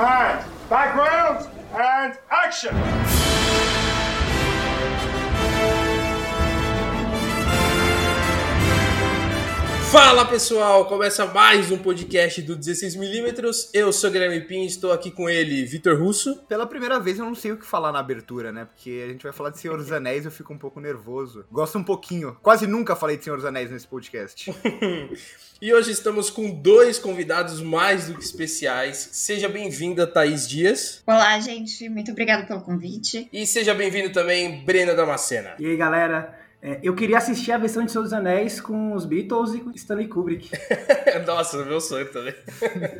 background and action. Fala pessoal, começa mais um podcast do 16mm. Eu sou Guilherme Pin, estou aqui com ele, Vitor Russo. Pela primeira vez eu não sei o que falar na abertura, né? Porque a gente vai falar de Senhor dos Anéis e eu fico um pouco nervoso. Gosto um pouquinho. Quase nunca falei de Senhor dos Anéis nesse podcast. e hoje estamos com dois convidados mais do que especiais. Seja bem-vinda, Thaís Dias. Olá, gente. Muito obrigada pelo convite. E seja bem-vindo também, Brena Damascena. E aí, galera. É, eu queria assistir a versão de Senhor dos Anéis com os Beatles e com Stanley Kubrick. Nossa, meu sonho também.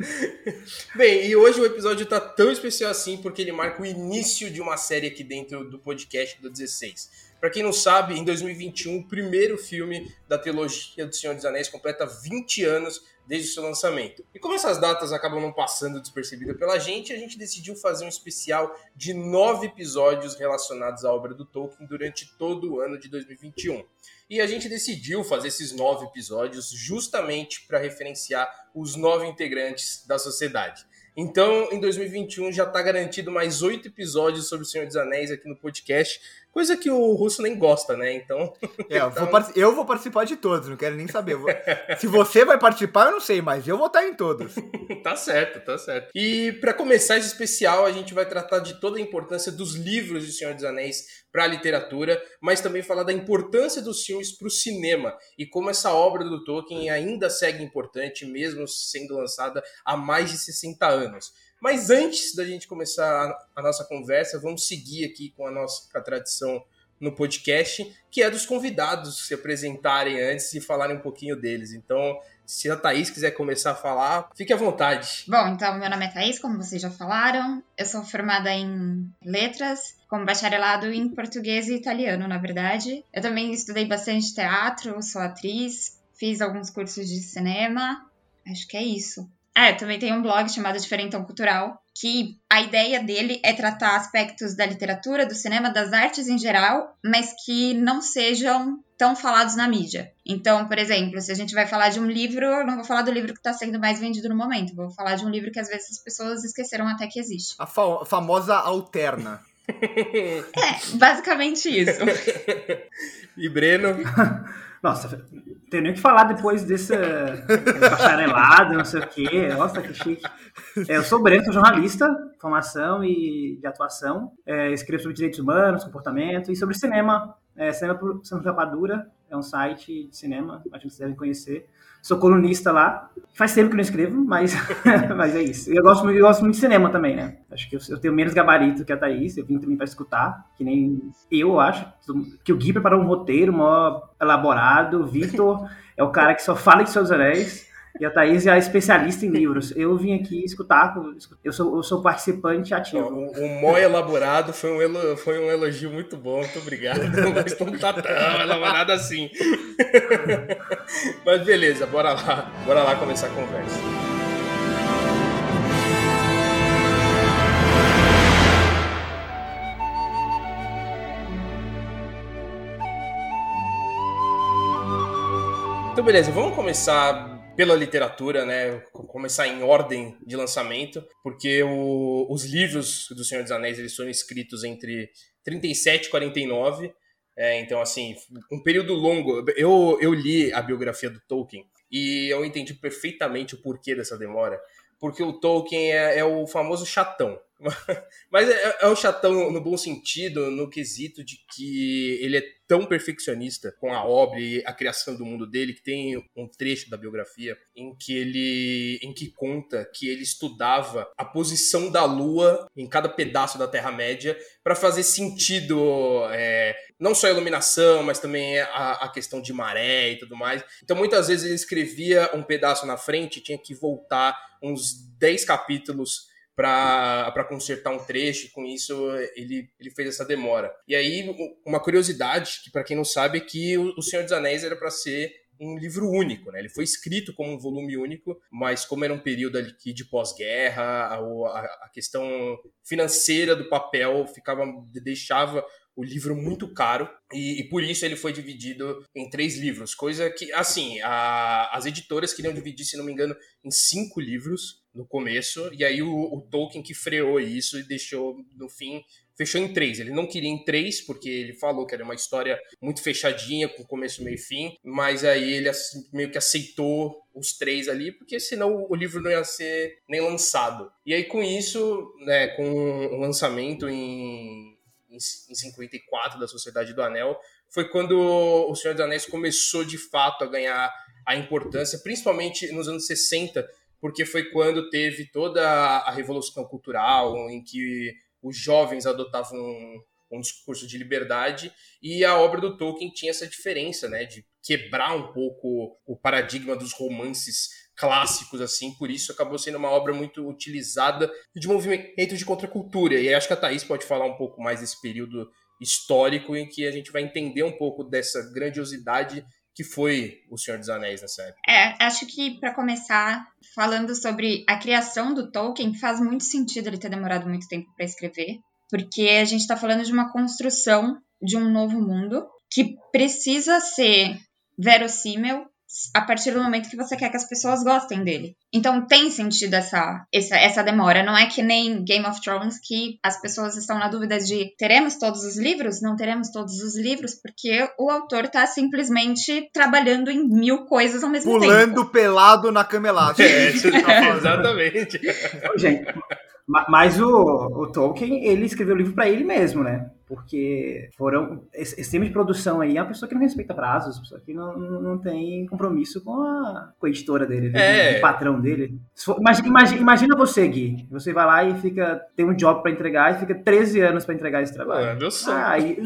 Bem, e hoje o episódio tá tão especial assim porque ele marca o início de uma série aqui dentro do podcast do 16. Para quem não sabe, em 2021, o primeiro filme da trilogia do Senhor dos Anéis completa 20 anos desde o seu lançamento. E como essas datas acabam não passando despercebidas pela gente, a gente decidiu fazer um especial de nove episódios relacionados à obra do Tolkien durante todo o ano de 2021. E a gente decidiu fazer esses nove episódios justamente para referenciar os nove integrantes da sociedade. Então, em 2021 já está garantido mais oito episódios sobre o Senhor dos Anéis aqui no podcast, Coisa que o russo nem gosta, né? Então. É, eu, então... Vou eu vou participar de todos, não quero nem saber. Vou... Se você vai participar, eu não sei, mas eu vou estar em todos. tá certo, tá certo. E para começar esse especial, a gente vai tratar de toda a importância dos livros de Senhor dos Anéis para a literatura, mas também falar da importância dos filmes para o cinema e como essa obra do Tolkien ainda segue importante, mesmo sendo lançada há mais de 60 anos. Mas antes da gente começar a nossa conversa, vamos seguir aqui com a nossa tradição no podcast, que é dos convidados se apresentarem antes e falarem um pouquinho deles. Então, se a Thaís quiser começar a falar, fique à vontade. Bom, então, meu nome é Thaís, como vocês já falaram. Eu sou formada em letras, com bacharelado em português e italiano, na verdade. Eu também estudei bastante teatro, sou atriz, fiz alguns cursos de cinema. Acho que é isso. É, também tem um blog chamado Diferentão Cultural, que a ideia dele é tratar aspectos da literatura, do cinema, das artes em geral, mas que não sejam tão falados na mídia. Então, por exemplo, se a gente vai falar de um livro, eu não vou falar do livro que está sendo mais vendido no momento, vou falar de um livro que às vezes as pessoas esqueceram até que existe. A fa famosa alterna. é, basicamente isso. e Breno? Nossa, tenho nem o que falar depois desse bacharelado, não sei o quê. Nossa, que chique. É, eu sou Breno, sou jornalista, formação e de atuação. É, escrevo sobre direitos humanos, comportamento e sobre cinema. É, cinema por Santa Rapadura, é um site de cinema, acho que vocês devem conhecer. Sou colunista lá. Faz tempo que não escrevo, mas, mas é isso. Eu gosto, eu gosto muito de cinema também, né? Acho que eu, eu tenho menos gabarito que a Thaís. Eu vim também para escutar, que nem eu acho. Que o Gui preparou um roteiro mó elaborado. O Vitor é o cara que só fala de seus anéis. E a Thaís é a especialista em livros. Eu vim aqui escutar, eu sou, eu sou participante ativo. O, o mó elaborado foi um, elo, foi um elogio muito bom, muito obrigado. Mas não tá tão elaborado assim. Mas beleza, bora lá. Bora lá começar a conversa. Então, beleza, vamos começar pela literatura, né? Começar em ordem de lançamento, porque o, os livros do Senhor dos Anéis eles foram escritos entre 37 e 49. É, então, assim, um período longo. Eu, eu li a biografia do Tolkien e eu entendi perfeitamente o porquê dessa demora. Porque o Tolkien é, é o famoso chatão. Mas é, é um chatão no bom sentido, no quesito de que ele é tão perfeccionista com a obra e a criação do mundo dele que tem um trecho da biografia em que ele em que conta que ele estudava a posição da Lua em cada pedaço da Terra Média para fazer sentido é, não só a iluminação, mas também a, a, questão de maré e tudo mais. Então muitas vezes ele escrevia um pedaço na frente e tinha que voltar uns 10 capítulos para consertar um trecho, e com isso ele, ele fez essa demora. E aí, uma curiosidade, que para quem não sabe, é que O Senhor dos Anéis era para ser um livro único, né? Ele foi escrito como um volume único, mas como era um período aqui de pós-guerra, a, a, questão financeira do papel ficava deixava o livro muito caro e, e, por isso ele foi dividido em três livros, coisa que, assim, a, as editoras queriam dividir, se não me engano, em cinco livros, no começo, e aí o, o Tolkien que freou isso e deixou, no fim, fechou em três. Ele não queria em três, porque ele falou que era uma história muito fechadinha, com começo, meio e fim, mas aí ele meio que aceitou os três ali, porque senão o livro não ia ser nem lançado. E aí com isso, né, com o lançamento em, em, em 54 da Sociedade do Anel, foi quando o Senhor dos Anéis começou de fato a ganhar a importância, principalmente nos anos 60, porque foi quando teve toda a revolução cultural, em que os jovens adotavam um, um discurso de liberdade e a obra do Tolkien tinha essa diferença, né, de quebrar um pouco o paradigma dos romances clássicos assim, por isso acabou sendo uma obra muito utilizada de movimento de contracultura. E acho que a Thaís pode falar um pouco mais desse período histórico em que a gente vai entender um pouco dessa grandiosidade que foi O Senhor dos Anéis nessa época. É, acho que para começar falando sobre a criação do Tolkien, faz muito sentido ele ter demorado muito tempo para escrever, porque a gente está falando de uma construção de um novo mundo que precisa ser verossímil a partir do momento que você quer que as pessoas gostem dele. Então tem sentido essa, essa, essa demora. Não é que nem Game of Thrones que as pessoas estão na dúvida de teremos todos os livros? Não teremos todos os livros, porque o autor está simplesmente trabalhando em mil coisas ao mesmo Pulando tempo. Pulando pelado na cama elástica. É, exatamente. Gente, mas o, o, Tolkien, ele escreveu o livro para ele mesmo, né? Porque foram. Esse, esse tema de produção aí é uma pessoa que não respeita prazos, uma pessoa que não, não tem compromisso com a, com a editora dele, né? É. o patrão dele. Imagina, imagina, imagina, você, Gui. Você vai lá e fica. tem um job para entregar e fica 13 anos para entregar esse trabalho. É, meu sonho. Ah, e,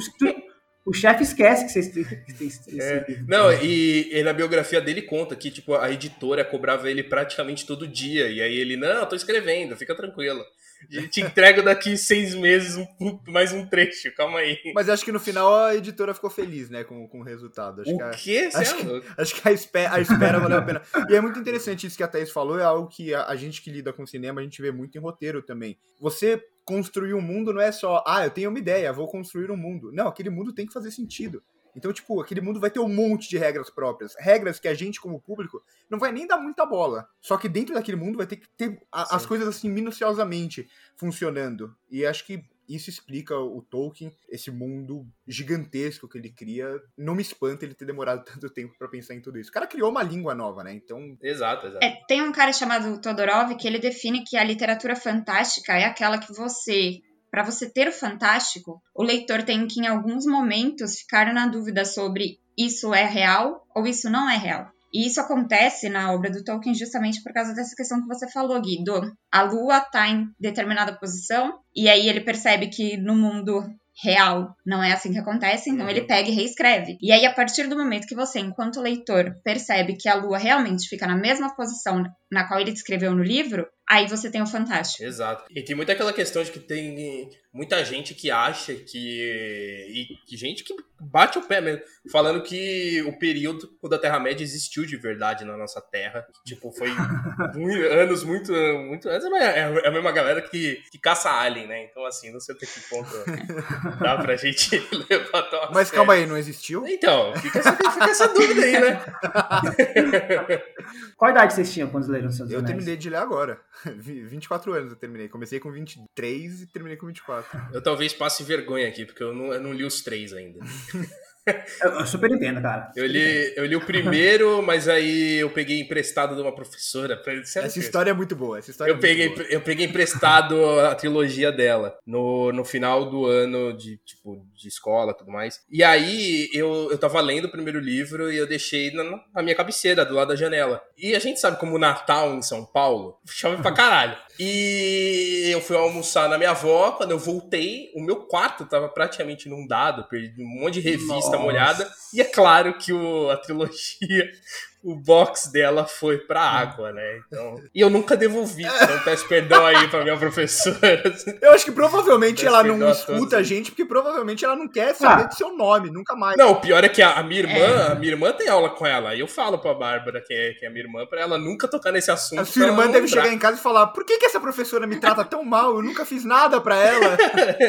o chefe esquece que vocês têm esse é, Não, e, e, na biografia dele conta que tipo, a editora cobrava ele praticamente todo dia. E aí ele, não, tô escrevendo, fica tranquilo. A gente entrega daqui seis meses um, mais um trecho, calma aí. Mas acho que no final a editora ficou feliz, né, com, com o resultado. Acho o que a, quê? Acho, é que, acho que a espera, a espera valeu a pena. E é muito interessante isso que a Thaís falou, é algo que a, a gente que lida com cinema, a gente vê muito em roteiro também. Você construir um mundo não é só, ah, eu tenho uma ideia, vou construir um mundo. Não, aquele mundo tem que fazer sentido. Então, tipo, aquele mundo vai ter um monte de regras próprias. Regras que a gente, como público, não vai nem dar muita bola. Só que dentro daquele mundo vai ter que ter a, as coisas assim minuciosamente funcionando. E acho que isso explica o Tolkien, esse mundo gigantesco que ele cria. Não me espanta ele ter demorado tanto tempo para pensar em tudo isso. O cara criou uma língua nova, né? Então. Exato, exato. É, tem um cara chamado Todorov que ele define que a literatura fantástica é aquela que você para você ter o fantástico, o leitor tem que, em alguns momentos, ficar na dúvida sobre isso é real ou isso não é real. E isso acontece na obra do Tolkien justamente por causa dessa questão que você falou, Guido. A lua está em determinada posição, e aí ele percebe que no mundo real não é assim que acontece, então uhum. ele pega e reescreve. E aí, a partir do momento que você, enquanto leitor, percebe que a lua realmente fica na mesma posição na qual ele descreveu no livro, aí você tem o fantástico. Exato. E tem muito aquela questão de que tem muita gente que acha que. E gente que bate o pé mesmo, falando que o período da Terra-média existiu de verdade na nossa Terra. Tipo, foi muito, anos muito. muito antes, é, é a mesma galera que, que caça alien, né? Então, assim, não sei até que ponto dá pra gente levantar Mas calma aí, não existiu? Então, fica essa, fica essa dúvida aí, né? Qual idade vocês tinham quando leram Seus Eu terminei de ler agora. 24 anos eu terminei. Comecei com 23 e terminei com 24. Eu talvez passe vergonha aqui, porque eu não, eu não li os três ainda. Eu super entendo, cara. Eu li, eu li o primeiro, mas aí eu peguei emprestado de uma professora. Essa história é muito boa. Essa história eu, é peguei, boa. eu peguei emprestado a trilogia dela no, no final do ano de, tipo, de escola e tudo mais. E aí eu, eu tava lendo o primeiro livro e eu deixei na, na minha cabeceira, do lado da janela. E a gente sabe como o Natal em São Paulo chove pra caralho. E eu fui almoçar na minha avó. Quando eu voltei, o meu quarto tava praticamente inundado, perdi um monte de revista Nossa. molhada. E é claro que o, a trilogia o box dela foi pra água, né? Então, e eu nunca devolvi, então peço perdão aí pra minha professora. Eu acho que provavelmente peço ela não escuta a gente, porque provavelmente ela não quer saber ah. do seu nome, nunca mais. Não, o pior é que a, a minha irmã, é. a minha irmã tem aula com ela, e eu falo pra Bárbara, que é, que é a minha irmã, pra ela nunca tocar nesse assunto. A sua irmã deve chegar em casa e falar, por que, que essa professora me trata tão mal? Eu nunca fiz nada pra ela.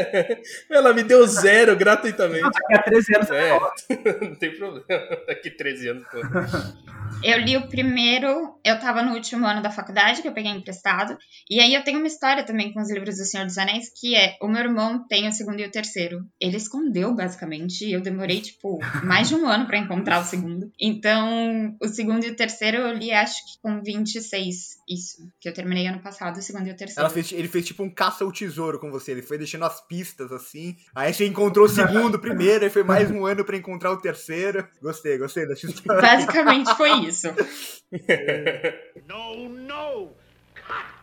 ela me deu zero gratuitamente. Daqui a 13 anos é, não tem problema, daqui a 13 anos, pô. Eu li o primeiro, eu tava no último ano da faculdade, que eu peguei emprestado. E aí eu tenho uma história também com os livros do Senhor dos Anéis, que é: o meu irmão tem o segundo e o terceiro. Ele escondeu, basicamente, e eu demorei, tipo, mais de um ano para encontrar o segundo. Então, o segundo e o terceiro eu li, acho que com 26. Isso. Que eu terminei ano passado, o segundo e o terceiro. Fez, ele fez tipo um caça ao tesouro com você. Ele foi deixando as pistas assim. Aí você encontrou o segundo primeiro, aí foi mais um ano para encontrar o terceiro. Gostei, gostei dessa história. Basicamente foi isso. não, não!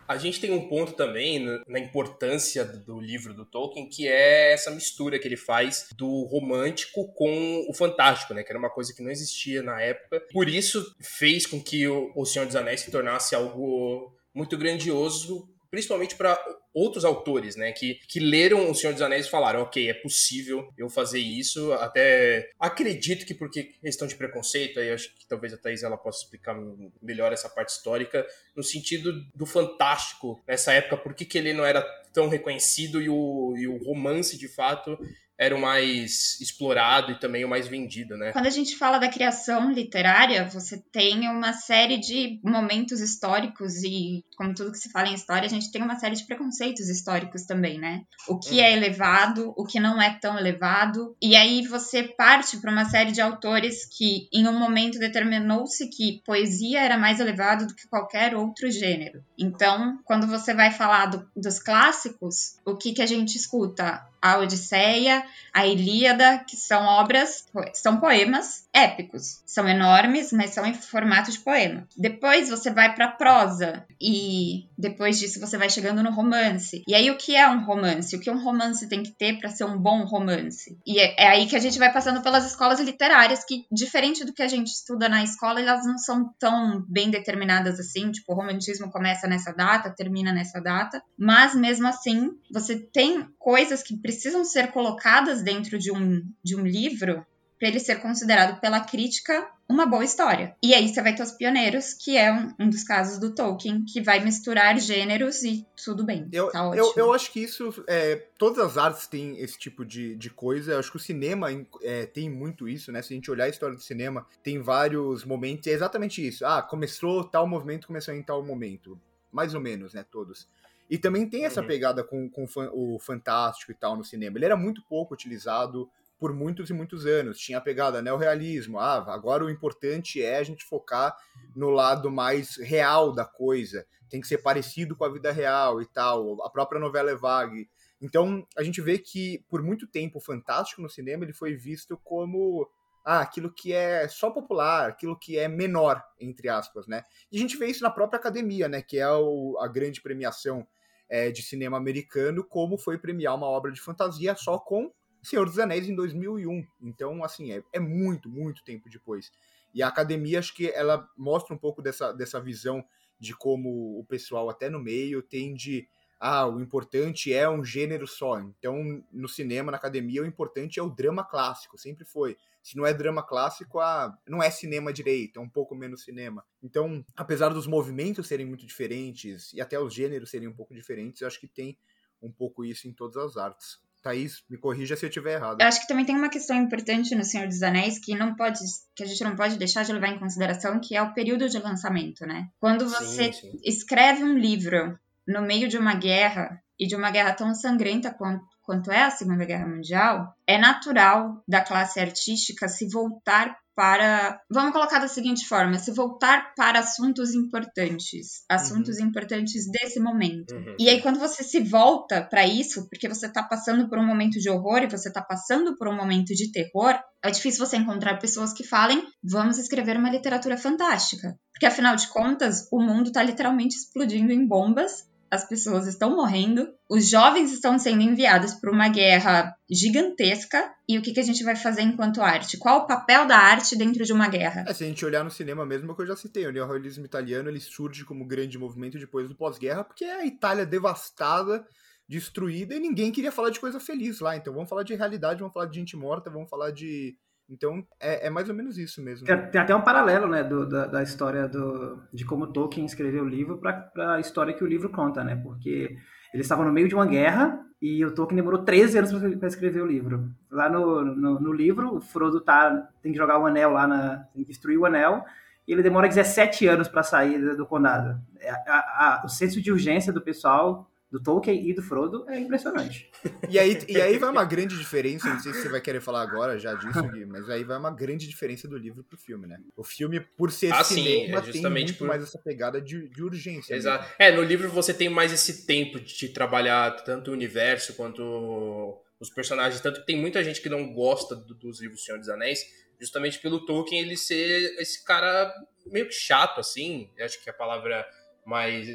A gente tem um ponto também na importância do livro do Tolkien, que é essa mistura que ele faz do romântico com o fantástico, né? Que era uma coisa que não existia na época. Por isso fez com que o Senhor dos Anéis se tornasse algo muito grandioso principalmente para outros autores, né, que, que leram O Senhor dos Anéis e falaram, ok, é possível eu fazer isso, até acredito que porque questão de preconceito, aí acho que talvez a Thaís ela possa explicar melhor essa parte histórica, no sentido do fantástico nessa época, por que, ele não era tão reconhecido e o, e o romance, de fato, era o mais explorado e também o mais vendido, né? Quando a gente fala da criação literária, você tem uma série de momentos históricos e, como tudo que se fala em história, a gente tem uma série de preconceitos históricos também, né? O que é uhum. elevado, o que não é tão elevado. E aí você parte para uma série de autores que, em um momento, determinou-se que poesia era mais elevado do que qualquer outro gênero. Então, quando você vai falar do, dos clássicos, o que, que a gente escuta? a Odisseia, a Ilíada, que são obras, são poemas épicos. São enormes, mas são em formato de poema. Depois você vai para prosa e depois disso você vai chegando no romance. E aí o que é um romance? O que um romance tem que ter para ser um bom romance? E é, é, aí que a gente vai passando pelas escolas literárias que diferente do que a gente estuda na escola, elas não são tão bem determinadas assim, tipo, o romantismo começa nessa data, termina nessa data, mas mesmo assim, você tem coisas que precisam ser colocadas dentro de um, de um livro para ele ser considerado pela crítica uma boa história. E aí você vai ter os pioneiros, que é um, um, dos casos do Tolkien, que vai misturar gêneros e tudo bem. Eu, tá eu, eu, acho que isso. É, todas as artes têm esse tipo de, de coisa. Eu acho que o cinema é, tem muito isso, né? Se a gente olhar a história do cinema, tem vários momentos. É exatamente isso. Ah, começou tal movimento, começou em tal momento. Mais ou menos, né? Todos. E também tem essa uhum. pegada com, com o fantástico e tal no cinema. Ele era muito pouco utilizado por muitos e muitos anos. Tinha a pegada neorrealismo. Ah, agora o importante é a gente focar no lado mais real da coisa. Tem que ser parecido com a vida real e tal. A própria novela é vague. Então, a gente vê que por muito tempo o fantástico no cinema ele foi visto como ah, aquilo que é só popular, aquilo que é menor, entre aspas, né? E a gente vê isso na própria academia, né? Que é o, a grande premiação é, de cinema americano, como foi premiar uma obra de fantasia só com Senhor dos Anéis em 2001. Então, assim, é, é muito, muito tempo depois. E a academia, acho que ela mostra um pouco dessa, dessa visão de como o pessoal, até no meio, tende ah, o importante é um gênero só. Então, no cinema, na academia, o importante é o drama clássico, sempre foi. Se não é drama clássico, ah, não é cinema direito, é um pouco menos cinema. Então, apesar dos movimentos serem muito diferentes e até os gêneros serem um pouco diferentes, eu acho que tem um pouco isso em todas as artes. Thaís, me corrija se eu estiver errado. Eu acho que também tem uma questão importante no Senhor dos Anéis que não pode, que a gente não pode deixar de levar em consideração, que é o período de lançamento, né? Quando você sim, sim. escreve um livro no meio de uma guerra e de uma guerra tão sangrenta quanto, quanto é a Segunda Guerra Mundial, é natural da classe artística se voltar para. Vamos colocar da seguinte forma: se voltar para assuntos importantes, assuntos uhum. importantes desse momento. Uhum. E aí, quando você se volta para isso, porque você está passando por um momento de horror e você está passando por um momento de terror, é difícil você encontrar pessoas que falem: vamos escrever uma literatura fantástica. Porque afinal de contas, o mundo está literalmente explodindo em bombas as pessoas estão morrendo, os jovens estão sendo enviados para uma guerra gigantesca. E o que, que a gente vai fazer enquanto arte? Qual o papel da arte dentro de uma guerra? É, se a gente olhar no cinema mesmo, é que eu já citei, o neorrealismo italiano ele surge como grande movimento depois do pós-guerra, porque é a Itália devastada, destruída, e ninguém queria falar de coisa feliz lá. Então vamos falar de realidade, vamos falar de gente morta, vamos falar de então, é, é, mais ou menos isso mesmo. Tem, tem até um paralelo, né, do, da, da, história do, de como Tolkien escreveu o livro para a história que o livro conta, né? Porque eles estavam no meio de uma guerra e o Tolkien demorou 13 anos para escrever o livro. Lá no, no, no, livro, o Frodo tá, tem que jogar o anel lá, na, tem que destruir o anel, e ele demora 17 anos para sair do condado. É, a, a, o senso de urgência do pessoal do Tolkien e do Frodo é impressionante. E aí, e aí vai uma grande diferença, não sei se você vai querer falar agora já disso, Gui, mas aí vai uma grande diferença do livro pro filme, né? O filme, por ser Ah, cinema, sim, é tem justamente muito por- mais essa pegada de, de urgência. Exato. mesmo. É, no livro você tem mais esse tempo de trabalhar tanto o universo quanto os personagens. Tanto que tem muita gente que não gosta do- dos livros do Senhor dos Anéis, justamente pelo Tolkien ele ser esse cara meio que chato, assim. Acho que é a palavra mais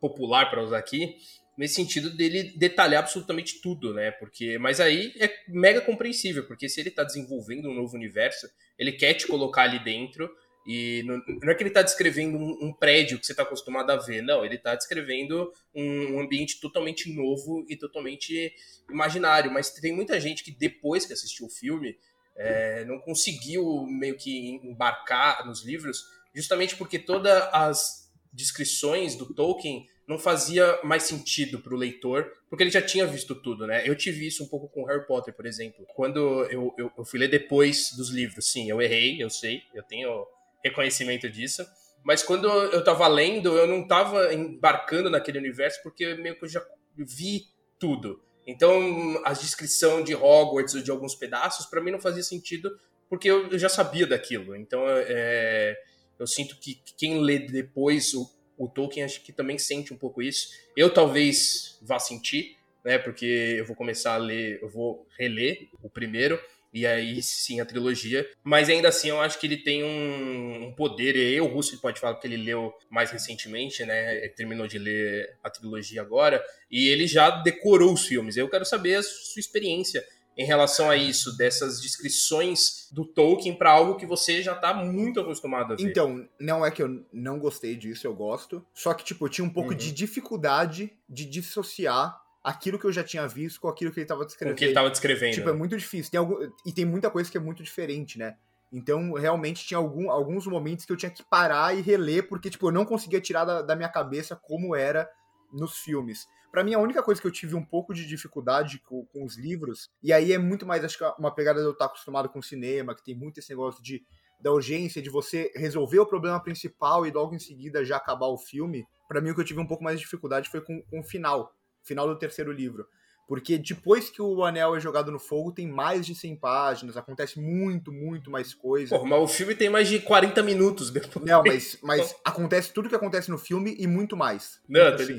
popular para usar aqui. Nesse sentido dele detalhar absolutamente tudo, né? Porque, mas aí é mega compreensível, porque se ele tá desenvolvendo um novo universo, ele quer te colocar ali dentro e não, é que ele está descrevendo um, um prédio que você está acostumado a ver, não. Ele está descrevendo um, um ambiente totalmente novo e totalmente imaginário. Mas tem muita gente que depois que assistiu o filme é, não conseguiu meio que embarcar nos livros, justamente porque todas as descrições do Tolkien não fazia mais sentido para o leitor, porque ele já tinha visto tudo, né? Eu tive isso um pouco com Harry Potter, por exemplo. Quando eu, eu, eu fui ler depois dos livros, sim, eu errei, eu sei, eu tenho reconhecimento disso. Mas quando eu tava lendo, eu não tava embarcando naquele universo porque meio que eu já vi tudo. Então, a descrição de Hogwarts ou de alguns pedaços, para mim não fazia sentido porque eu, eu já sabia daquilo. Então, é, eu sinto que quem lê depois o, o Tolkien, acho que também sente um pouco isso. Eu talvez vá sentir, né? Porque eu vou começar a ler, eu vou reler o primeiro e aí sim a trilogia. Mas ainda assim eu acho que ele tem um, um poder, e o Russo pode falar que ele leu mais recentemente, né? Ele terminou de ler a trilogia agora, e ele já decorou os filmes. Eu quero saber a sua experiência em relação a isso, dessas descrições do Tolkien para algo que você já tá muito acostumado a ver. Então, não é que eu não gostei disso, eu gosto. Só que, tipo, eu tinha um pouco Uhum. de dificuldade de dissociar aquilo que eu já tinha visto com aquilo que ele tava descrevendo. o que ele tava descrevendo. Tipo, é muito difícil. Tem algum... E tem muita coisa que é muito diferente, né? Então, realmente, tinha algum, alguns momentos que eu tinha que parar e reler, porque, tipo, eu não conseguia tirar da, da minha cabeça como era nos filmes. Pra mim, a única coisa que eu tive um pouco de dificuldade com, com os livros, e aí é muito mais, acho que uma pegada de eu estar acostumado com cinema, que tem muito esse negócio de da urgência, de você resolver o problema principal e logo em seguida já acabar o filme. Pra mim, o que eu tive um pouco mais de dificuldade foi com, com o final, final do terceiro livro. Porque depois que o anel é jogado no fogo, tem mais de 100 páginas, acontece muito, muito mais coisa. Porra, mas o filme tem mais de 40 minutos depois. Não, mas, mas acontece tudo que acontece no filme e muito mais. Não, tô assim.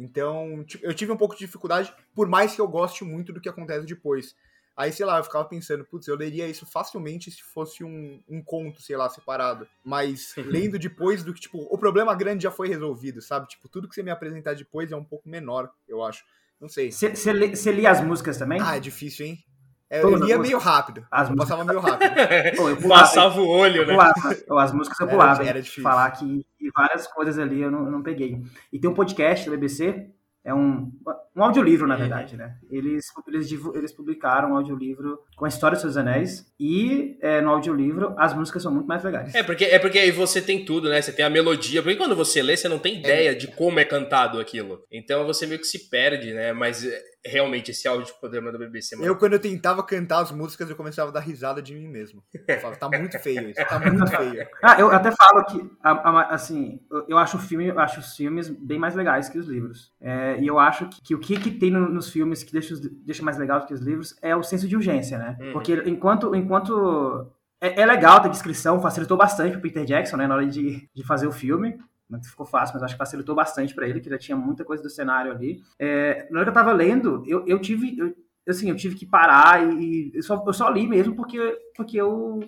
Então, tipo, eu tive um pouco de dificuldade, por mais que eu goste muito do que acontece depois. Aí, sei lá, eu ficava pensando, putz, eu leria isso facilmente se fosse um, um conto, sei lá, separado. Mas lendo depois do que, tipo, o problema grande já foi resolvido, sabe? Tipo, tudo que você me apresentar depois é um pouco menor, eu acho. Não sei. Você lia as músicas também? Ah, é difícil, hein? É, eu lia meio rápido. As Eu passava meio rápido. Pô, eu pulava, Passava o olho, eu né? pulava. Ó, As músicas eu Era- pulava. hein? era difícil. Falar que várias coisas ali eu não, eu não peguei. E tem um podcast da BBC, é um, um audiolivro, na Uhum. verdade, né? Eles, eles, eles publicaram um audiolivro com a história dos seus anéis e é, no audiolivro as músicas são muito mais legais. É porque, é porque aí você tem tudo, né? Você tem a melodia. Porque quando você lê, você não tem ideia de como é cantado aquilo. Então você meio que se perde, né? Mas é, realmente esse áudio programa da BBC, mano. Eu, quando eu tentava cantar as músicas, eu começava a dar risada de mim mesmo. Eu falava, tá muito feio isso, tá muito feio. Ah, eu até falo que, assim, eu- eu acho o filme, eu acho os filmes bem mais legais que os livros. É, e eu acho que, que o que, que tem no- nos filmes que deixa, deixa mais legal do que os livros é o senso de urgência, né? Uhum. Porque enquanto, enquanto é, é legal ter descrição, facilitou bastante pro Peter Jackson, né, na hora de, de fazer o filme. Não ficou fácil, mas acho que facilitou bastante pra ele, que já tinha muita coisa do cenário ali. É, na hora que eu tava lendo, eu, eu tive, eu- assim, eu tive que parar e, e eu, só, eu só li mesmo porque, porque eu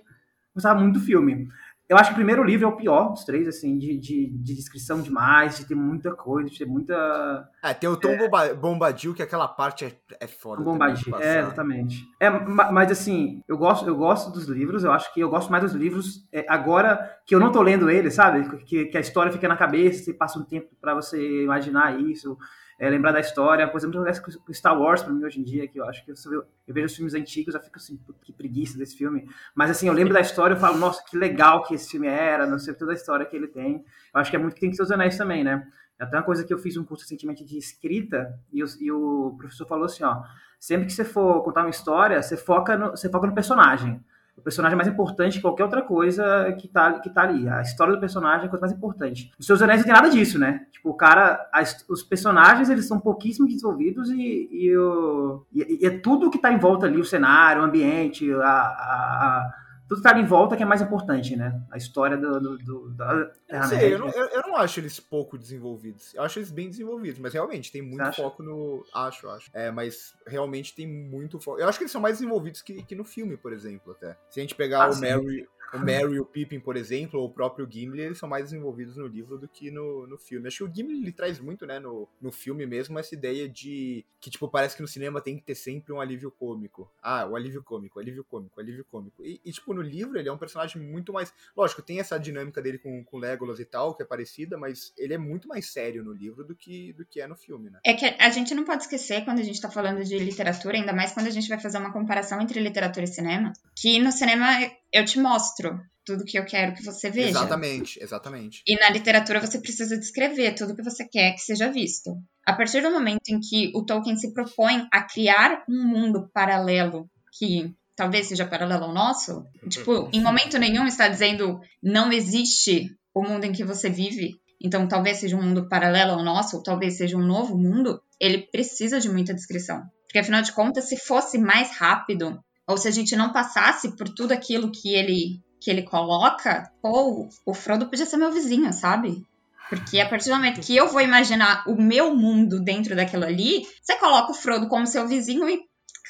gostava muito do filme. Eu acho que o primeiro livro é o pior dos três, assim, de, de, de descrição demais, de ter muita coisa, de ter muita É, tem o Tom Bomba- Bombadil, que aquela parte é, é foda. passar. É, exatamente. É, ma- mas assim, eu gosto, eu gosto dos livros, eu acho que eu gosto mais dos livros é, agora que eu não tô lendo eles, sabe? Que, que a história fica na cabeça, você passa um tempo pra você imaginar isso, é, lembrar da história. Por exemplo, acontece com Star Wars pra mim hoje em dia, que eu acho que eu, eu, eu vejo os filmes antigos, eu fico assim, "Putz, que preguiça desse filme. Mas assim, eu lembro da história, eu falo, nossa, que legal que esse filme era, não sei toda a história que ele tem. Eu acho que é muito que tem que ser os anéis também, né? Até uma coisa que eu fiz um curso recentemente de escrita e o, e o professor falou assim, ó, sempre que você for contar uma história, você foca no, você foca no personagem. O personagem é mais importante que qualquer outra coisa que tá, que tá ali. A história do personagem é a coisa mais importante. Os Seus Anéis não tem nada disso, né? Tipo, o cara, as, os personagens, eles são pouquíssimo desenvolvidos e, e, o, e, e é tudo que tá em volta ali, o cenário, o ambiente, a, a, a tudo que tá ali em volta que é mais importante, né? A história do, do, do da eu, sei, eu, não, eu, eu, não acho eles pouco desenvolvidos. Eu acho eles bem desenvolvidos, mas realmente tem muito foco no. Acho, acho. É, mas realmente tem muito foco. Eu acho que eles são mais desenvolvidos que, que no filme, por exemplo, até. Se a gente pegar ah, o Mary o Merry e o Pippin, por exemplo, ou o próprio Gimli, eles são mais desenvolvidos no livro do que no, no filme. Acho que o Gimli ele traz muito, né, no, no filme mesmo, essa ideia de que, tipo, parece que no cinema tem que ter sempre um alívio cômico. Ah, o alívio cômico, alívio cômico, alívio cômico. E, e tipo, no livro ele é um personagem muito mais. Lógico, tem essa dinâmica dele com, com Legolas e tal, que é parecida, mas ele é muito mais sério no livro do que, do que é no filme, né? É que a gente não pode esquecer, quando a gente tá falando de literatura, ainda mais quando a gente vai fazer uma comparação entre literatura e cinema, que no cinema eu te mostro tudo que eu quero que você veja. Exatamente, exatamente. E na literatura você precisa descrever tudo que você quer que seja visto. A partir do momento em que o Tolkien se propõe a criar um mundo paralelo que talvez seja paralelo ao nosso, tipo, em momento nenhum está dizendo não existe o mundo em que você vive, então talvez seja um mundo paralelo ao nosso, ou talvez seja um novo mundo, ele precisa de muita descrição. Porque afinal de contas, se fosse mais rápido, ou se a gente não passasse por tudo aquilo que ele que ele coloca, ou o Frodo podia ser meu vizinho, sabe? Porque a partir do momento que eu vou imaginar o meu mundo dentro daquilo ali, você coloca o Frodo como seu vizinho e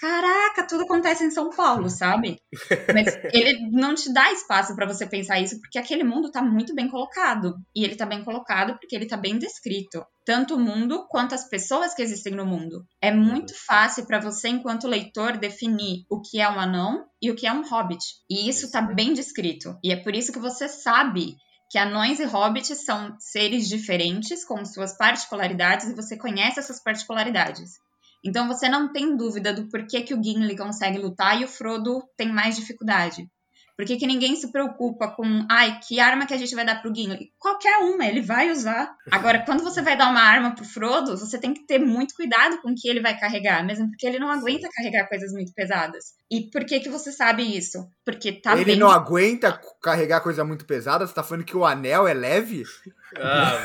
caraca, tudo acontece em São Paulo, sabe? Mas ele não te dá espaço para você pensar isso, porque aquele mundo tá muito bem colocado. E ele tá bem colocado porque ele tá bem descrito. Tanto o mundo quanto as pessoas que existem no mundo. É muito fácil para você, enquanto leitor, definir o que é um anão e o que é um hobbit. E isso tá bem descrito. E é por isso que você sabe que anões e hobbits são seres diferentes, com suas particularidades, e você conhece essas particularidades. Então você não tem dúvida do porquê que o Gimli consegue lutar e o Frodo tem mais dificuldade. Por que, que ninguém se preocupa com, ai, que arma que a gente vai dar pro Gimli? Qualquer uma, ele vai usar. Agora, quando você vai dar uma arma pro Frodo, você tem que ter muito cuidado com o que ele vai carregar, mesmo porque ele não aguenta carregar coisas muito pesadas. E por que que você sabe isso? Porque tá Ele bem... não aguenta carregar coisa muito pesada? Você tá falando que o anel é leve? Ah,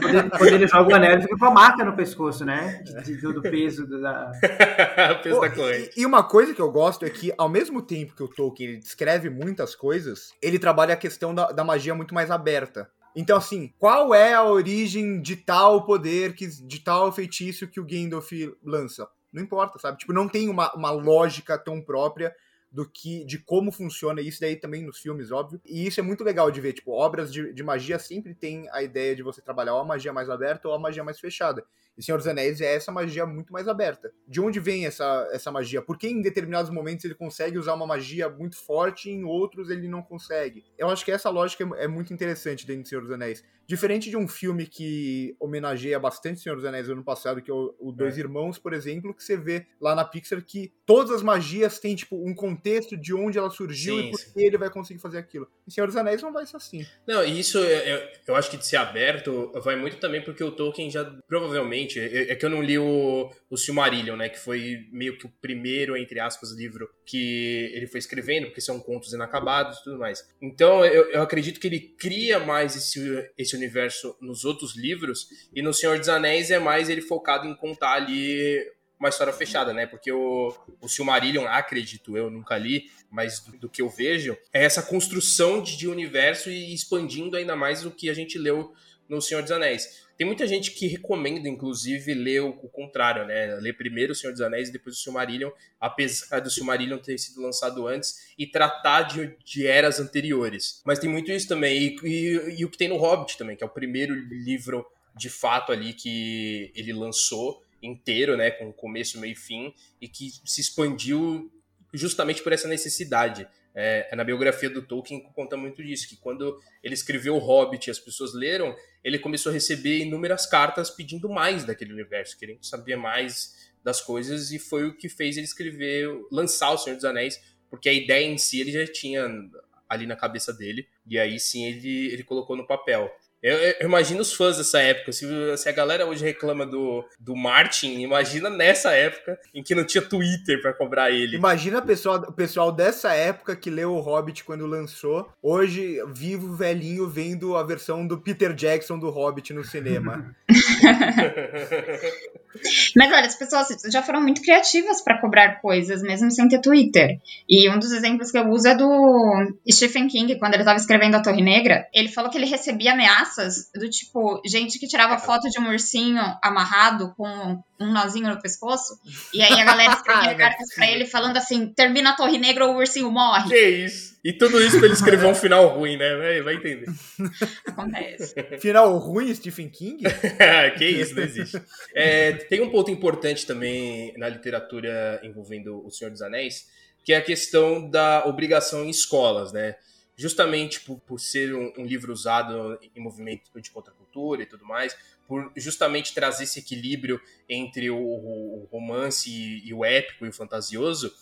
quando, quando, ele joga o anel, ele fica com a marca no pescoço, né? Do, do peso da. o peso da corrente. E, e, uma coisa que eu gosto é que, ao mesmo tempo que o Tolkien ele descreve muitas coisas, ele trabalha a questão da, da magia muito mais aberta. Então, assim, qual é a origem de tal poder, que, de tal feitiço que o Gandalf lança? Não importa, sabe? Tipo, não tem uma, uma lógica tão própria do que de como funciona isso daí também nos filmes, óbvio. E isso é muito legal de ver, tipo, obras de, de magia sempre tem a ideia de você trabalhar ou a magia mais aberta ou a magia mais fechada. E Senhor dos Anéis é essa magia muito mais aberta. De onde vem essa, essa magia? Por que em determinados momentos ele consegue usar uma magia muito forte e em outros ele não consegue? Eu acho que essa lógica é, é muito interessante dentro de Senhor dos Anéis. Diferente de um filme que homenageia bastante Senhor dos Anéis ano passado, que é o, o Dois é. Irmãos, por exemplo, que você vê lá na Pixar que todas as magias têm, tipo, um contexto de onde ela surgiu sim, e por que ele vai conseguir fazer aquilo. Em Senhor dos Anéis não vai ser assim. Não, e isso eu, eu acho que de ser aberto vai muito também porque o Tolkien já provavelmente. É, é que eu não li o, o Silmarillion, né? Que foi meio que o primeiro, entre aspas, livro que ele foi escrevendo, porque são contos inacabados e tudo mais. Então eu, eu acredito que ele cria mais esse, esse universo nos outros livros, e no Senhor dos Anéis é mais ele focado em contar ali uma história fechada, né? Porque o, o Silmarillion, acredito eu, nunca li, mas do, do que eu vejo, é essa construção de, de universo e expandindo ainda mais o que a gente leu no Senhor dos Anéis. Tem muita gente que recomenda, inclusive, ler o, contrário, né? Ler primeiro o Senhor dos Anéis e depois o Silmarillion, apesar do Silmarillion ter sido lançado antes, e tratar de, de eras anteriores. Mas tem muito isso também. E, e, e o que tem no Hobbit também, que é o primeiro livro de fato ali que ele lançou inteiro, né? Com começo, meio e fim, e que se expandiu justamente por essa necessidade é, na biografia do Tolkien conta muito disso, que quando ele escreveu o Hobbit e as pessoas leram, ele começou a receber inúmeras cartas pedindo mais daquele universo, querendo saber mais das coisas, e foi o que fez ele escrever, lançar O Senhor dos Anéis, porque a ideia em si ele já tinha ali na cabeça dele, e aí sim ele, ele colocou no papel. Eu, eu, imagino os fãs dessa época. Se, se, a galera hoje reclama do, do Martin, imagina nessa época em que não tinha Twitter para cobrar ele. Imagina o pessoal, o pessoal dessa época que leu o Hobbit quando lançou, hoje vivo velhinho vendo a versão do Peter Jackson do Hobbit no cinema. Mas olha, as pessoas já foram muito criativas para cobrar coisas, mesmo sem ter Twitter. E um dos exemplos que eu uso é do Stephen King, quando ele estava escrevendo A Torre Negra. Ele falou que ele recebia ameaças do tipo, gente que tirava foto de um ursinho amarrado com um nozinho no pescoço. E aí a galera escrevia cartas pra ele falando assim: termina a Torre Negra ou o ursinho morre. Que isso? E tudo isso pra ele escrever um final ruim, né? Vai entender. Acontece. Final ruim, Stephen King? que isso, não existe. É, tem um ponto importante também na literatura envolvendo O Senhor dos Anéis, que é a questão da obrigação em escolas, né? Justamente por, por ser um, um livro usado em movimento de contracultura e tudo mais, por justamente trazer esse equilíbrio entre o, o romance e, e, o épico e o fantasioso,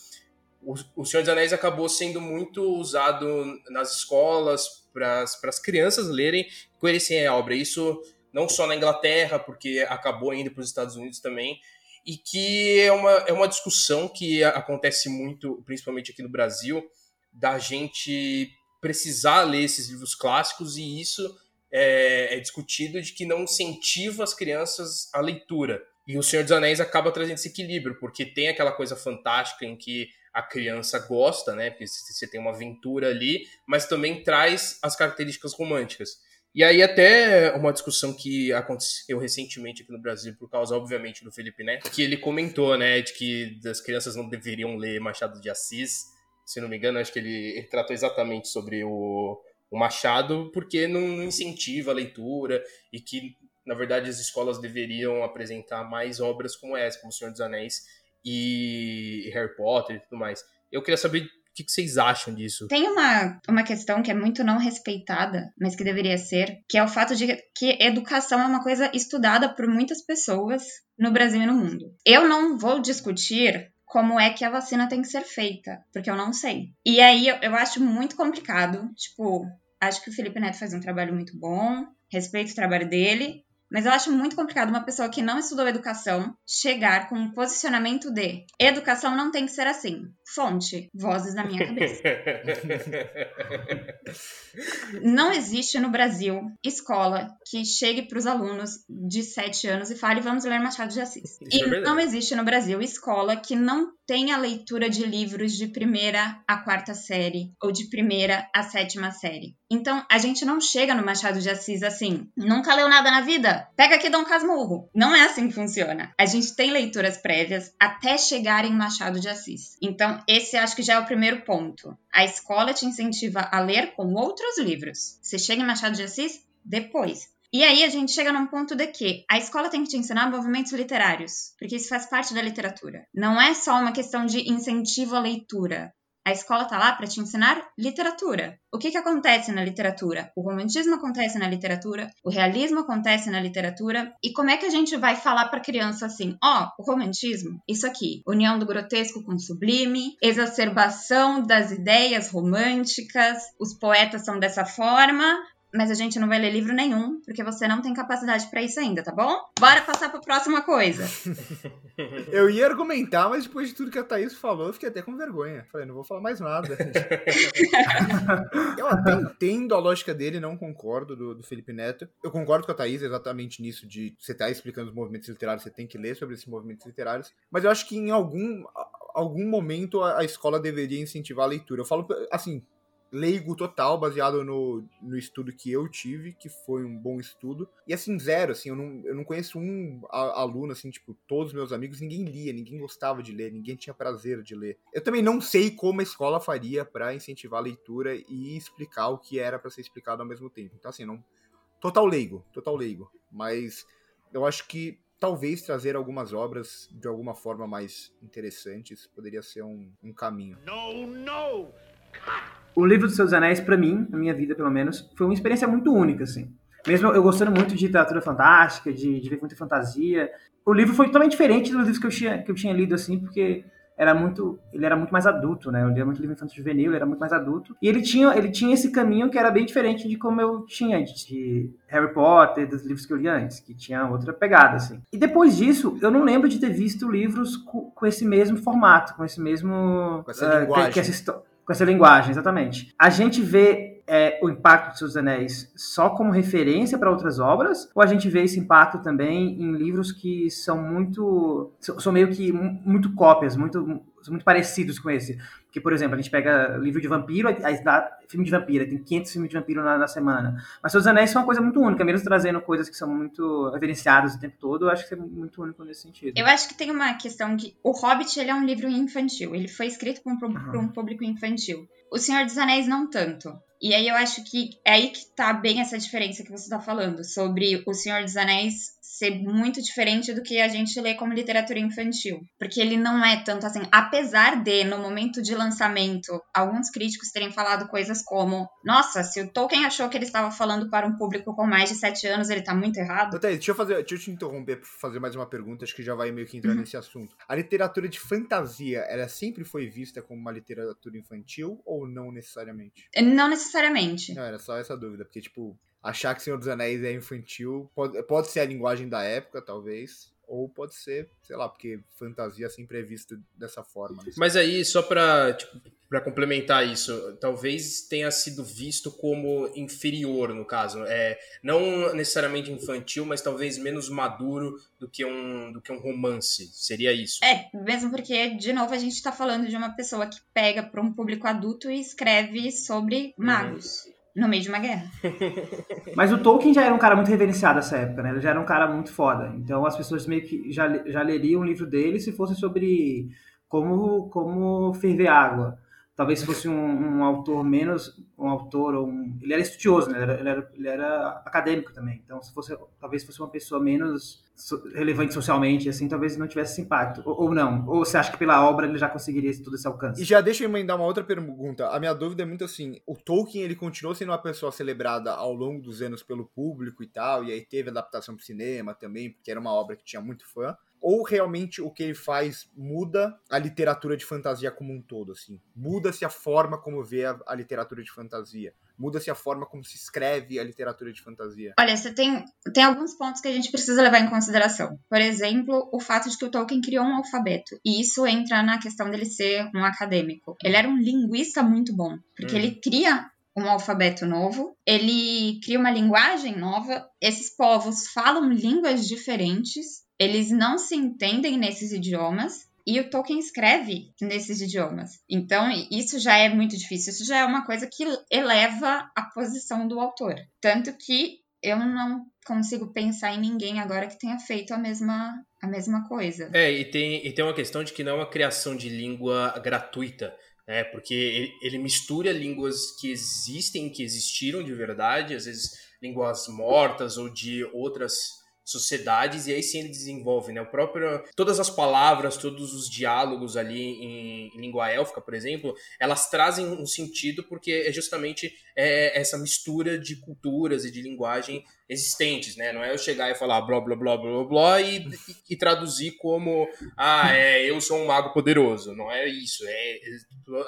o, Senhor dos Anéis acabou sendo muito usado nas escolas para as crianças lerem e conhecerem a obra. Isso não só na Inglaterra, porque acabou indo para os Estados Unidos também, e que é uma, é uma discussão que acontece muito, principalmente aqui no Brasil, da gente precisar ler esses livros clássicos e isso é, é, discutido de que não incentiva as crianças a leitura. E o Senhor dos Anéis acaba trazendo esse equilíbrio, porque tem aquela coisa fantástica em que a criança gosta, né? Porque você tem uma aventura ali, mas também traz as características românticas. E aí até uma discussão que aconteceu recentemente aqui no Brasil, por causa, obviamente, do Felipe Neto, que ele comentou, né, de que as crianças não deveriam ler Machado de Assis, se não me engano, acho que ele, ele tratou exatamente sobre o, o Machado, porque não incentiva a leitura e que, na verdade, as escolas deveriam apresentar mais obras como essa, como O Senhor dos Anéis e Harry Potter e tudo mais. Eu queria saber que, que vocês acham disso? Tem uma, uma questão que é muito não respeitada, mas que deveria ser, que é o fato de que educação é uma coisa estudada por muitas pessoas no Brasil e no mundo. Eu não vou discutir como é que a vacina tem que ser feita, porque eu não sei. E aí eu, eu acho muito complicado, tipo, acho que o Felipe Neto faz um trabalho muito bom, respeito o trabalho dele, mas eu acho muito complicado uma pessoa que não estudou educação chegar com um posicionamento de educação não tem que ser assim. Fonte, vozes na minha cabeça. não existe no Brasil escola que chegue para os alunos de 7 anos e fale vamos ler Machado de Assis. Isso e é não existe no Brasil escola que não tenha leitura de livros de primeira a quarta série ou de primeira a sétima série. Então, a gente não chega no Machado de Assis assim, nunca leu nada na vida? Pega aqui Dom Casmurro. Não é assim que funciona. A gente tem leituras prévias até chegar em Machado de Assis. Então, esse acho que já é o primeiro ponto. A escola te incentiva a ler com outros livros. Você chega em Machado de Assis depois. E aí a gente chega num ponto de que a escola tem que te ensinar movimentos literários, porque isso faz parte da literatura. Não é só uma questão de incentivo à leitura. A escola está lá para te ensinar literatura. O que, que acontece na literatura? O romantismo acontece na literatura, o realismo acontece na literatura. E como é que a gente vai falar para criança assim: ó, oh, o romantismo, isso aqui, união do grotesco com o sublime, exacerbação das ideias românticas, os poetas são dessa forma, mas a gente não vai ler livro nenhum, porque você não tem capacidade para isso ainda, tá bom? Bora passar para próxima coisa. eu ia argumentar, mas depois de tudo que a Thaís falou, eu fiquei até com vergonha. Falei, não vou falar mais nada. eu até entendo a lógica dele, não concordo do, do, Felipe Neto. Eu concordo com a Thaís exatamente nisso de você estar tá explicando os movimentos literários, você tem que ler sobre esses movimentos literários, mas eu acho que em algum algum momento a, a escola deveria incentivar a leitura. Eu falo assim, leigo total, baseado no, no estudo que eu tive, que foi um bom estudo. E assim, zero, assim, eu não, eu não conheço um aluno, assim, tipo, todos meus amigos, ninguém lia, ninguém gostava de ler, ninguém tinha prazer de ler. Eu também não sei como a escola faria para incentivar a leitura e explicar o que era para ser explicado ao mesmo tempo. Então, assim, não. Total leigo, total leigo. Mas eu acho que talvez trazer algumas obras de alguma forma mais interessantes poderia ser um, um caminho. No, no! O livro dos Seus Anéis, para mim, na minha vida pelo menos, foi uma experiência muito única, assim. Mesmo eu gostando muito de literatura fantástica, de, de ver muita fantasia, o livro foi totalmente diferente dos livros que eu tinha, que eu tinha lido, assim, porque era muito, ele era muito mais adulto, né? Eu lia muito livro infantil juvenil, ele era muito mais adulto. E ele tinha, ele tinha esse caminho que era bem diferente de como eu tinha de Harry Potter, dos livros que eu li antes, que tinha outra pegada, assim. E depois disso, eu não lembro de ter visto livros com, com esse mesmo formato, com esse mesmo... Com essa uh, linguagem. Que, que com essa linguagem, exatamente. A gente vê é, o impacto de Seus Anéis só como referência para outras obras? Ou a gente vê esse impacto também em livros que são muito. são meio que muito cópias, muito muito parecidos com esse. Porque, por exemplo, a gente pega livro de vampiro, aí dá filme de vampiro, tem 500 filmes de vampiro na, na semana. Mas Seus Anéis são uma coisa muito única, mesmo trazendo coisas que são muito reverenciadas o tempo todo, eu acho que é muito único nesse sentido. Eu acho que tem uma questão que o Hobbit ele é um livro infantil, ele foi escrito para um, uhum. um público infantil. O Senhor dos Anéis não tanto. E aí eu acho que é aí que tá bem essa diferença que você está falando, sobre o Senhor dos Anéis ser muito diferente do que a gente lê como literatura infantil. Porque ele não é tanto assim. Apesar de, no momento de lançamento, alguns críticos terem falado coisas como: Nossa, se o Tolkien achou que ele estava falando para um público com mais de 7 anos, ele está muito errado. Então, deixa eu, fazer, deixa eu te interromper para fazer mais uma pergunta, acho que já vai meio que entrar uhum. nesse assunto. A literatura de fantasia, ela sempre foi vista como uma literatura infantil ou não necessariamente? Não necessariamente. Não, era só essa dúvida, porque, tipo, achar que Senhor dos Anéis é infantil. Pode, pode ser a linguagem da época, talvez. Ou pode ser, sei lá, porque fantasia sempre é vista dessa forma. Mas aí, só pra, tipo, pra complementar isso, talvez tenha sido visto como inferior, no caso. É, não necessariamente infantil, mas talvez menos maduro do que um, do que um romance. Seria isso. É, mesmo porque, de novo, a gente tá falando de uma pessoa que pega para um público adulto e escreve sobre magos. Uhum no meio de uma guerra. Mas o Tolkien já era um cara muito reverenciado nessa época, né? Ele já era um cara muito foda. Então as pessoas meio que já, já leriam o livro dele se fosse sobre como, como ferver água. Talvez se fosse um, um autor menos, um autor ou um... Ele era estudioso, né? Ele era, ele era, ele era acadêmico também. Então se fosse, talvez fosse uma pessoa menos relevante socialmente, assim, talvez não tivesse esse impacto. Ou, ou, não? Ou você acha que pela obra ele já conseguiria todo esse alcance? E já deixa eu emendar uma outra pergunta. A minha dúvida é muito assim, o Tolkien, ele continuou sendo uma pessoa celebrada ao longo dos anos pelo público e tal, e aí teve adaptação pro cinema também, porque era uma obra que tinha muito fã ou realmente o que ele faz muda a literatura de fantasia como um todo, assim? Muda-se a forma como vê a, a literatura de fantasia? Muda-se a forma como se escreve a literatura de fantasia? Olha, você tem, tem alguns pontos que a gente precisa levar em consideração. Por exemplo, o fato de que o Tolkien criou um alfabeto. E isso entra na questão dele ser um acadêmico. Ele era um linguista muito bom, porque hum. ele cria um alfabeto novo, ele cria uma linguagem nova. Esses povos falam línguas diferentes, eles não se entendem nesses idiomas e o Tolkien escreve nesses idiomas. Então, isso já é muito difícil, isso já é uma coisa que eleva a posição do autor. Tanto que eu não consigo pensar em ninguém agora que tenha feito a mesma, a mesma coisa. É, e tem, e tem uma questão de que não é uma criação de língua gratuita. É, porque ele, ele mistura línguas que existem, que existiram de verdade, às vezes línguas mortas ou de outras sociedades e aí sim ele desenvolve, né? O próprio todas as palavras, todos os diálogos ali em, em língua élfica, por exemplo, elas trazem um sentido porque é justamente é, essa mistura de culturas e de linguagem existentes, né? Não é eu chegar e falar blá blá blá blá blá e, e, e traduzir como ah, é, eu sou um mago poderoso. Não é isso. É,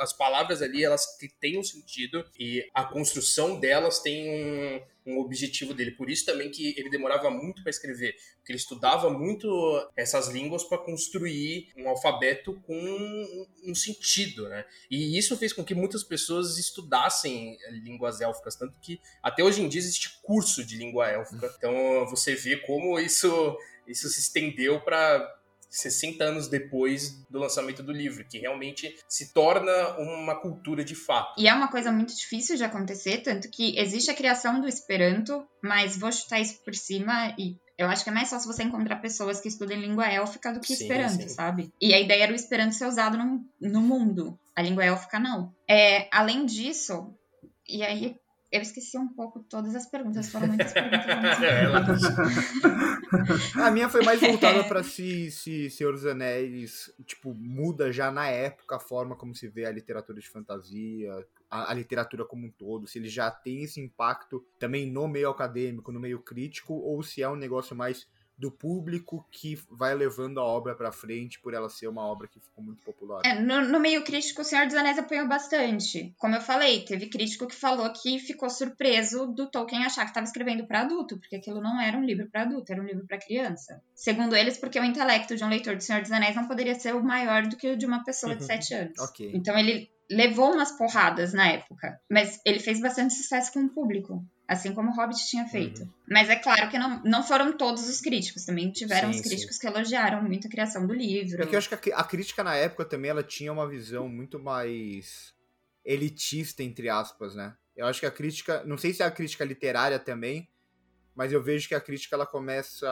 as palavras ali elas têm um sentido e a construção delas tem um um objetivo dele. Por isso também que ele demorava muito para escrever, porque ele estudava muito essas línguas para construir um alfabeto com um sentido, né? E isso fez com que muitas pessoas estudassem línguas élficas, tanto que até hoje em dia existe curso de língua élfica. Então você vê como isso isso se estendeu para 60 anos depois do lançamento do livro, que realmente se torna uma cultura de fato. E é uma coisa muito difícil de acontecer, tanto que existe a criação do Esperanto, mas vou chutar isso por cima e eu acho que é mais fácil você encontrar pessoas que estudem língua élfica do que sim, Esperanto, sim. sabe? E a ideia era o Esperanto ser usado no, no mundo, a língua élfica não. É, além disso, e aí eu esqueci um pouco todas as perguntas, foram muitas perguntas. É, a minha foi mais voltada para se, se Senhor dos Anéis, tipo, muda já na época a forma como se vê a literatura de fantasia, a, a, literatura como um todo, se ele já tem esse impacto também no meio acadêmico, no meio crítico, ou se é um negócio mais do público que vai levando a obra para frente por ela ser uma obra que ficou muito popular. É, no, no, meio crítico, o Senhor dos Anéis apanhou bastante. Como eu falei, teve crítico que falou que ficou surpreso do Tolkien achar que estava escrevendo para adulto, porque aquilo não era um livro para adulto, era um livro para criança. Segundo eles, porque o intelecto de um leitor do Senhor dos Anéis não poderia ser o maior do que o de uma pessoa de 7 anos. Ok. Então ele levou umas porradas na época, mas ele fez bastante sucesso com o público. Assim como o Hobbit tinha feito. Uhum. Mas é claro que não, não foram todos os críticos. Também tiveram Sim, os críticos que elogiaram muito a criação do livro. É que eu acho que a, a crítica na época também ela tinha uma visão muito mais elitista, entre aspas, né? Eu acho que a crítica, não sei se é a crítica literária também, mas eu vejo que a crítica ela começa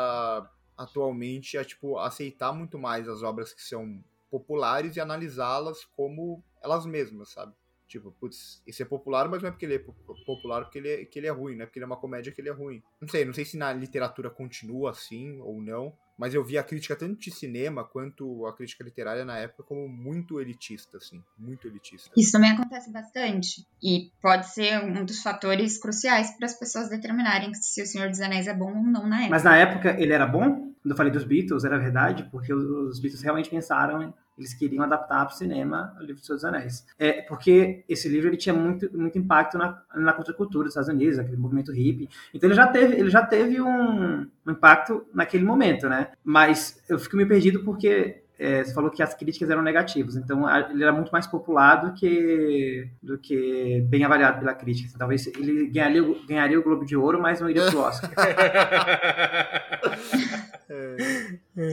atualmente a tipo aceitar muito mais as obras que são populares e analisá-las como elas mesmas, sabe? Tipo, putz, esse é popular, mas não é porque ele é po- popular porque ele é, que ele é ruim, não é porque ele é uma comédia que ele é ruim. Não sei, não sei se na literatura continua assim ou não, mas eu vi a crítica tanto de cinema quanto a crítica literária na época como muito elitista, assim, muito elitista. Isso também acontece bastante. E pode ser um dos fatores cruciais para as pessoas determinarem se o Senhor dos Anéis é bom ou não na época. Mas na época ele era bom? Quando eu falei dos Beatles, era verdade, porque os Beatles realmente pensaram, eles queriam adaptar para o cinema o livro dos Seus Anéis. É, porque esse livro ele tinha muito, muito impacto na, na contracultura dos Estados Unidos, aquele movimento hippie. Então ele já teve, ele já teve um, um impacto naquele momento, né? Mas eu fico meio perdido porque é, você falou que as críticas eram negativas, então a- ele era muito mais popular do que, do que bem avaliado pela crítica. Então, talvez ele ganharia, o- ganharia o Globo de Ouro, mas não iria pro Oscar.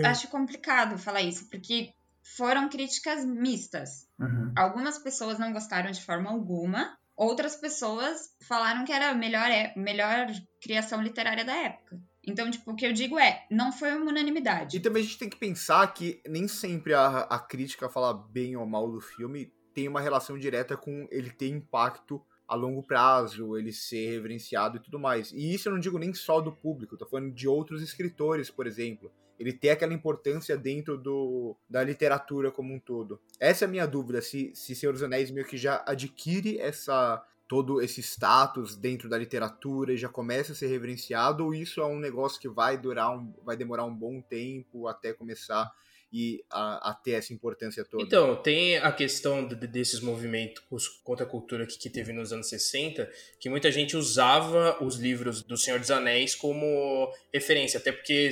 Acho complicado falar isso, porque foram críticas mistas. Uhum. Algumas pessoas não gostaram de forma alguma, outras pessoas falaram que era a melhor, é- melhor criação literária da época. Então, tipo, o que eu digo é, não foi uma unanimidade. E também a gente tem que pensar que nem sempre a, a crítica falar bem ou mal do filme tem uma relação direta com ele ter impacto a longo prazo, ele ser reverenciado e tudo mais. E isso eu não digo nem só do público, tô falando de outros escritores, por exemplo. Ele ter aquela importância dentro do, da literatura como um todo. Essa é a minha dúvida, se, se Senhor dos Anéis meio que já adquire essa todo esse status dentro da literatura e já começa a ser reverenciado, ou isso é um negócio que vai durar um, vai demorar um bom tempo até começar e a, a ter essa importância toda. Então, tem a questão de- de- desses movimentos contra a cultura que, que teve nos anos 60, que muita gente usava os livros do Senhor dos Anéis como referência, até porque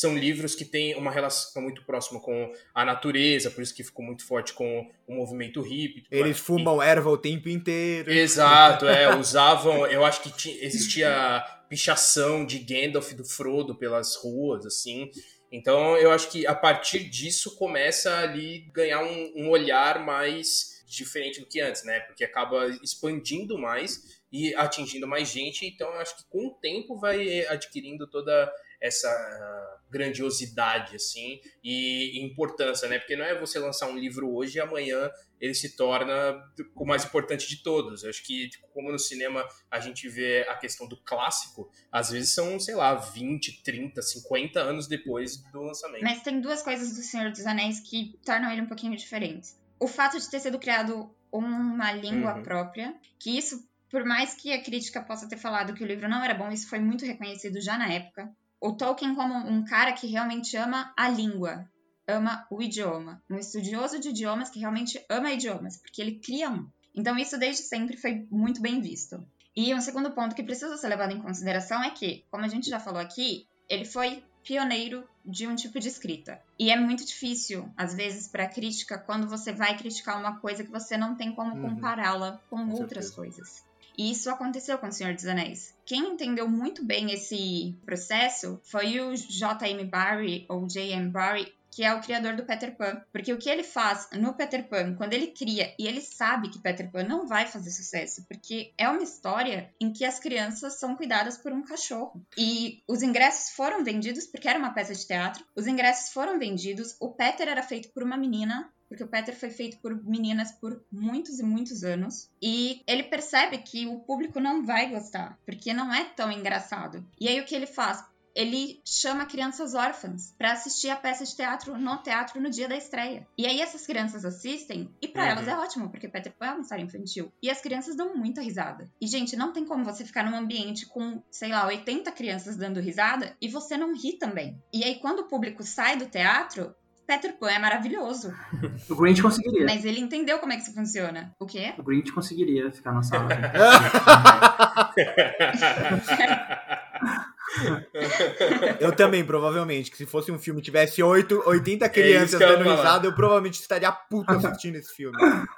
são livros que têm uma relação muito próxima com a natureza, por isso que ficou muito forte com o movimento hippie. Eles fumam erva o tempo inteiro. Exato, é, usavam, eu acho que ti- existia pichação de Gandalf do Frodo pelas ruas, assim. Então eu acho que a partir disso começa ali ganhar um, um olhar mais diferente do que antes, né? Porque acaba expandindo mais e atingindo mais gente. Então eu acho que com o tempo vai adquirindo toda essa grandiosidade assim e importância, né? Porque não é você lançar um livro hoje e amanhã ele se torna o mais importante de todos. Eu acho que, tipo, como no cinema a gente vê a questão do clássico, às vezes são, sei lá, 20, 30, 50 anos depois do lançamento. Mas tem duas coisas do Senhor dos Anéis que tornam ele um pouquinho diferente. O fato de ter sido criado uma língua Uhum. própria, que isso, por mais que a crítica possa ter falado que o livro não era bom, isso foi muito reconhecido já na época. O Tolkien como um cara que realmente ama a língua, ama o idioma, um estudioso de idiomas que realmente ama idiomas, porque ele cria um. Então isso desde sempre foi muito bem visto. E um segundo ponto que precisa ser levado em consideração é que, como a gente já falou aqui, ele foi pioneiro de um tipo de escrita. E é muito difícil, às vezes, para crítica, quando você vai criticar uma coisa que você não tem como Uhum. compará-la com, Com outras certeza. coisas. Isso aconteceu com O Senhor dos Anéis. Quem entendeu muito bem esse processo foi o J.M. Barrie, ou J.M. Barrie, que é o criador do Peter Pan. Porque o que ele faz no Peter Pan, quando ele cria, e ele sabe que Peter Pan não vai fazer sucesso, porque é uma história em que as crianças são cuidadas por um cachorro. E os ingressos foram vendidos, porque era uma peça de teatro, os ingressos foram vendidos, o Peter era feito por uma menina, porque o Peter foi feito por meninas por muitos e muitos anos. E ele percebe que o público não vai gostar, porque não é tão engraçado. E aí o que ele faz? ele chama crianças órfãs para assistir a peça de teatro no teatro no dia da estreia. E aí essas crianças assistem e para Uhum. elas é ótimo, porque Peter Pan é uma história infantil. E as crianças dão muita risada. E gente, não tem como você ficar num ambiente com, sei lá, 80 crianças dando risada e você não ri também. E aí quando o público sai do teatro, Peter Pan é maravilhoso, O Grinch conseguiria. mas ele entendeu como é que isso funciona. O quê? O Grinch conseguiria ficar na sala. Eu também, provavelmente, que se fosse um filme tivesse 8, 80 É crianças dando falar. risada, eu provavelmente estaria puto assistindo esse filme.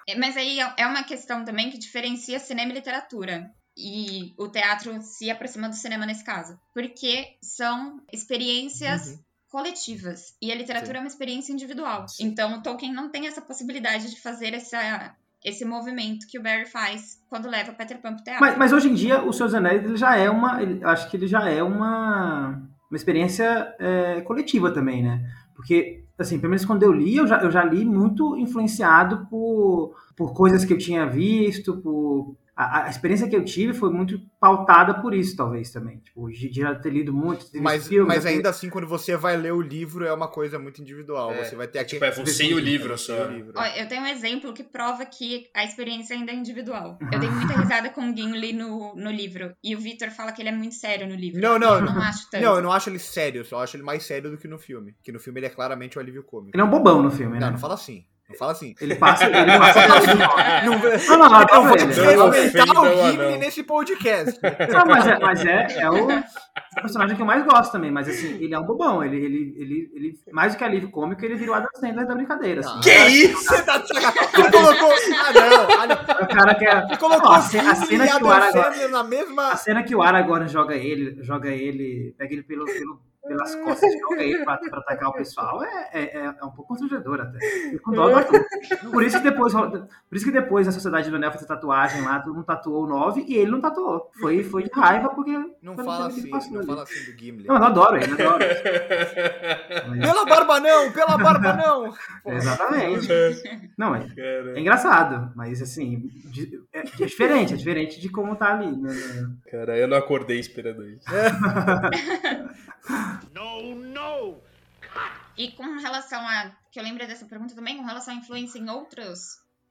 É, Mas aí é- é uma questão também que diferencia cinema e literatura. E o teatro se aproxima do cinema nesse caso. Porque são experiências Uhum. Coletivas. E a literatura Sim. é uma experiência individual. Sim. Então o Tolkien não tem essa possibilidade de fazer essa, esse movimento que o Barry faz quando leva Peter Pan pro teatro. Mas, mas hoje em dia, o dos Anéis ele já é uma. ele- acho que ele já é uma, uma experiência é, coletiva também, né? Porque, assim, pelo menos quando eu li, eu já, eu já li muito influenciado por, por coisas que eu tinha visto, por. A, a experiência que eu tive foi muito pautada por isso, talvez, também. Tipo, de de já ter lido muito, ter Mas, filmes, mas já ter- ainda assim, quando você vai ler o livro, é uma coisa muito individual. É, você vai ter aqui. Tipo, é você e o livro só. o livro. Ó, eu tenho um exemplo que prova que a experiência ainda é individual. Eu dei muita risada com o Gimli no, no livro. E o Victor fala que ele é muito sério no livro. Não, não, Eu não acho tanto. Não, eu não acho ele sério, eu só acho ele mais sério do que no filme. Que no filme ele é claramente o alívio cômico. Ele é um bobão no filme, né? Não, não fala assim. Não fala assim. Ele passa. Ele passa Não, Não, não, não, vou o não. nesse podcast. Não, mas é, mas é, é o personagem que eu mais gosto também. Mas assim, ele é um bobão. Ele, ele, ele, ele mais do que alívio cômico, ele virou a Sandler da brincadeira. Assim. Que isso? Você tá de sacanagem. Você colocou. Ah, não. Ah, não. O cara que é. Você colocou Ó, a cena que o Aragorn. Sandler na mesma. A cena que o Aragorn joga ele, joga ele, pega ele pelo, pelo- pelas costas e pra, pra atacar o pessoal é, é, é- é um pouco constrangedor até. Com dó do Arthur. Por isso que depois, por isso que depois a Sociedade do Anel fez a tatuagem lá, todo mundo tatuou o 9 e ele não tatuou. Foi, foi de raiva porque. Não fala assim, não ali. fala assim do Gimli. Não, eu adoro ele, eu adoro. Mas- Pela barba não, pela barba não. Exatamente. Não, é, é engraçado, mas assim, de- é, é diferente, é diferente de como tá ali. né? cara, eu não acordei esperando isso. No, no! E com relação a. Que eu lembro dessa pergunta também, com relação à influência em outros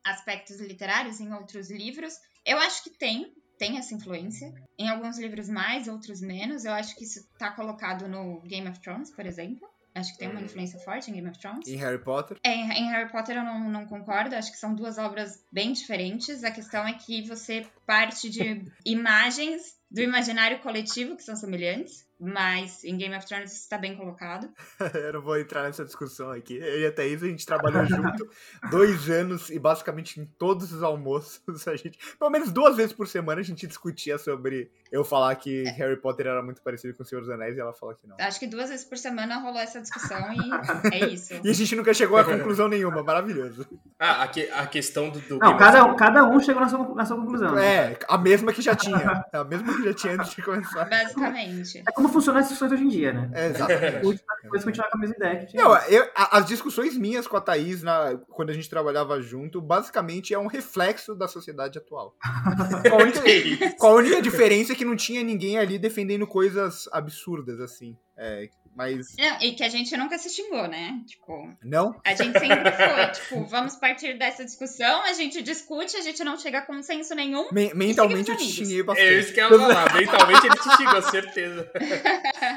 aspectos literários, em outros livros, eu acho que tem. Tem essa influência. Em alguns livros mais, outros menos. Eu acho que isso tá colocado no Game of Thrones, por exemplo. Acho que tem uma Uhum. influência forte em Game of Thrones. Em Harry Potter. É, em Harry Potter eu não, não concordo, acho que são duas obras bem diferentes. A questão é que você parte de imagens do imaginário coletivo que são semelhantes, mas em Game of Thrones está bem colocado. Eu não vou entrar nessa discussão aqui. Eu e a Thaís, a gente trabalhou junto dois anos e basicamente em todos os almoços, a gente, pelo menos duas vezes por semana, a gente discutia sobre eu falar que Harry Potter era muito parecido com o Senhor dos Anéis e ela falar que não. Acho que duas vezes por semana rolou essa discussão e é isso. E a gente nunca chegou a conclusão nenhuma, maravilhoso. Ah, a, que- a questão do, do Não, Game cada, of um- cada um chegou na sua, na sua conclusão. É, a mesma que já tinha. É a mesma que já tinha antes de começar. Basicamente. É como funcionam as discussões hoje em dia, né? É, exatamente. Depois continuar com a mesma ideia. Não, eu- as discussões minhas com a Thaís na, quando a gente trabalhava junto, basicamente é um reflexo da sociedade atual. Com a única-? Com a única diferença é que não tinha ninguém ali defendendo coisas absurdas, assim. É, mas. Não, e que a gente nunca se xingou, né? Tipo, Não? a gente sempre foi, tipo, vamos partir dessa discussão, a gente discute, a gente não chega a consenso nenhum. Me- mentalmente eu te xinguei bastante. É isso que eu ia falar. Mentalmente ele te xingou, certeza.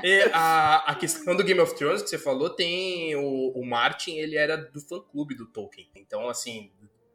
E a, a questão do Game of Thrones que você falou, tem o, o Martin, ele era do fã-clube do Tolkien. Então, assim,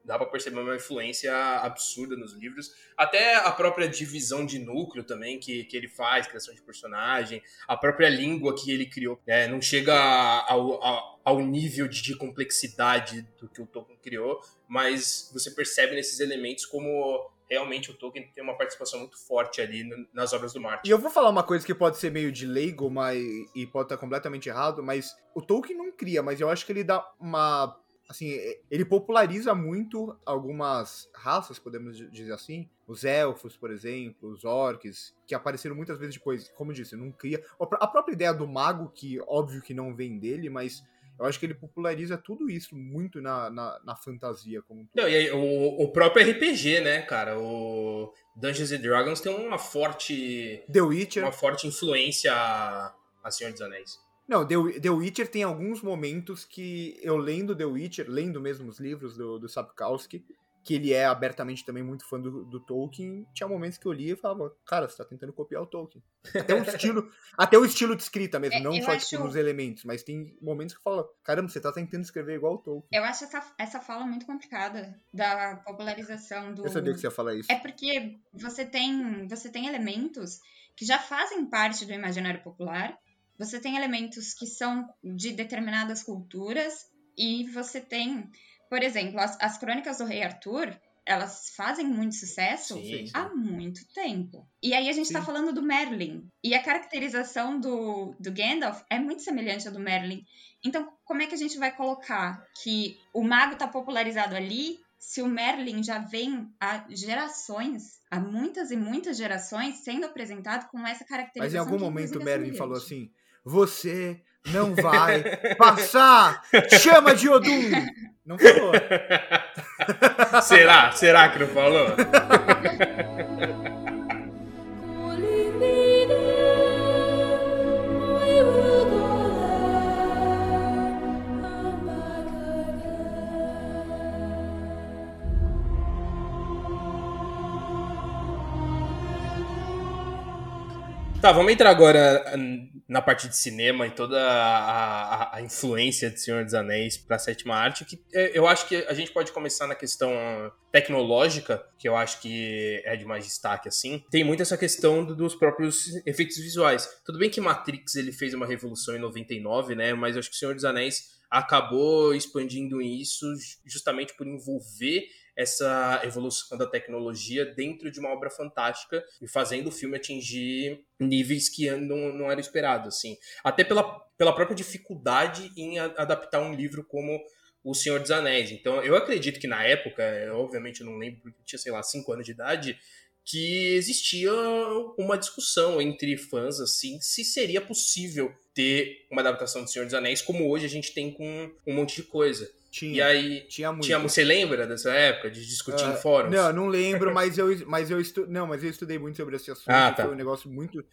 dá pra perceber uma influência absurda nos livros. Até a própria divisão de núcleo também que, que ele faz, criação de personagem, a própria língua que ele criou. né? não chega ao, ao, nível de, de complexidade do que o Tolkien criou, mas você percebe nesses elementos como realmente o Tolkien tem uma participação muito forte ali nas obras do Martin. E eu vou falar uma coisa que pode ser meio de leigo, mas e pode estar completamente errado, mas o Tolkien não cria, mas eu acho que ele dá uma assim, ele populariza muito algumas raças, podemos di- dizer assim, os elfos, por exemplo, os orcs, que apareceram muitas vezes depois, como eu disse, não cria a pró- a própria ideia do mago, que óbvio que não vem dele, mas eu acho que ele populariza tudo isso muito na, na, na fantasia como um todo. Não, e aí, o, o próprio RPG, né, cara? O Dungeons and Dragons tem uma forte, The Witcher, uma forte influência a Senhor dos Anéis. Não, The, The Witcher tem alguns momentos que eu lendo The Witcher, lendo mesmo os livros do, do Sapkowski, que ele é abertamente também muito fã do, do, Tolkien, tinha momentos que eu lia e falava, cara, você tá tentando copiar o Tolkien. Até o estilo, até o estilo de escrita mesmo, É, não só acho- tipo, nos elementos, mas tem momentos que eu falo, caramba, você tá tentando escrever igual o Tolkien. Eu acho essa, essa fala muito complicada da popularização do. Eu sabia que você ia falar isso. É porque você tem, você tem elementos que já fazem parte do imaginário popular, você tem elementos que são de determinadas culturas, e você tem, por exemplo, as, as crônicas do Rei Arthur, elas fazem muito sucesso Sim, sim. há muito tempo. E aí a gente tá Sim. falando do Merlin. E a caracterização do, do Gandalf é muito semelhante à do Merlin. Então, como é que a gente vai colocar que o mago tá popularizado ali se o Merlin já vem há gerações, há muitas e muitas gerações, sendo apresentado com essa caracterização? Mas em algum momento o Merlin falou assim: Você não vai passar! Chama de Odum! Não falou. será? Será que não falou? Tá, vamos entrar agora hum, na parte de cinema e toda a, a- a influência de Senhor dos Anéis para a sétima arte, que é, eu acho que a gente pode começar na questão tecnológica, que eu acho que é de mais destaque, assim. Tem muito essa questão do- dos próprios efeitos visuais. Tudo bem que Matrix ele fez uma revolução em 99, né? Mas eu acho que Senhor dos Anéis acabou expandindo isso justamente por envolver essa evolução da tecnologia dentro de uma obra fantástica e fazendo o filme atingir níveis que não, não era esperado, assim. Até pela, pela própria dificuldade em adaptar um livro como O Senhor dos Anéis. Então, eu acredito que na época, eu, obviamente eu não lembro, porque tinha, sei lá, 5 anos de idade, que existia uma discussão entre fãs, assim, se seria possível ter uma adaptação do Senhor dos Anéis, como hoje a gente tem com um monte de coisa. Tinha, E aí, tinha muito. tinha, você lembra dessa época de discutir Ah, em fóruns? Não, não lembro, mas eu, mas eu estu... não, mas eu estudei muito sobre esse assunto. Ah, tá. Foi um negócio muito,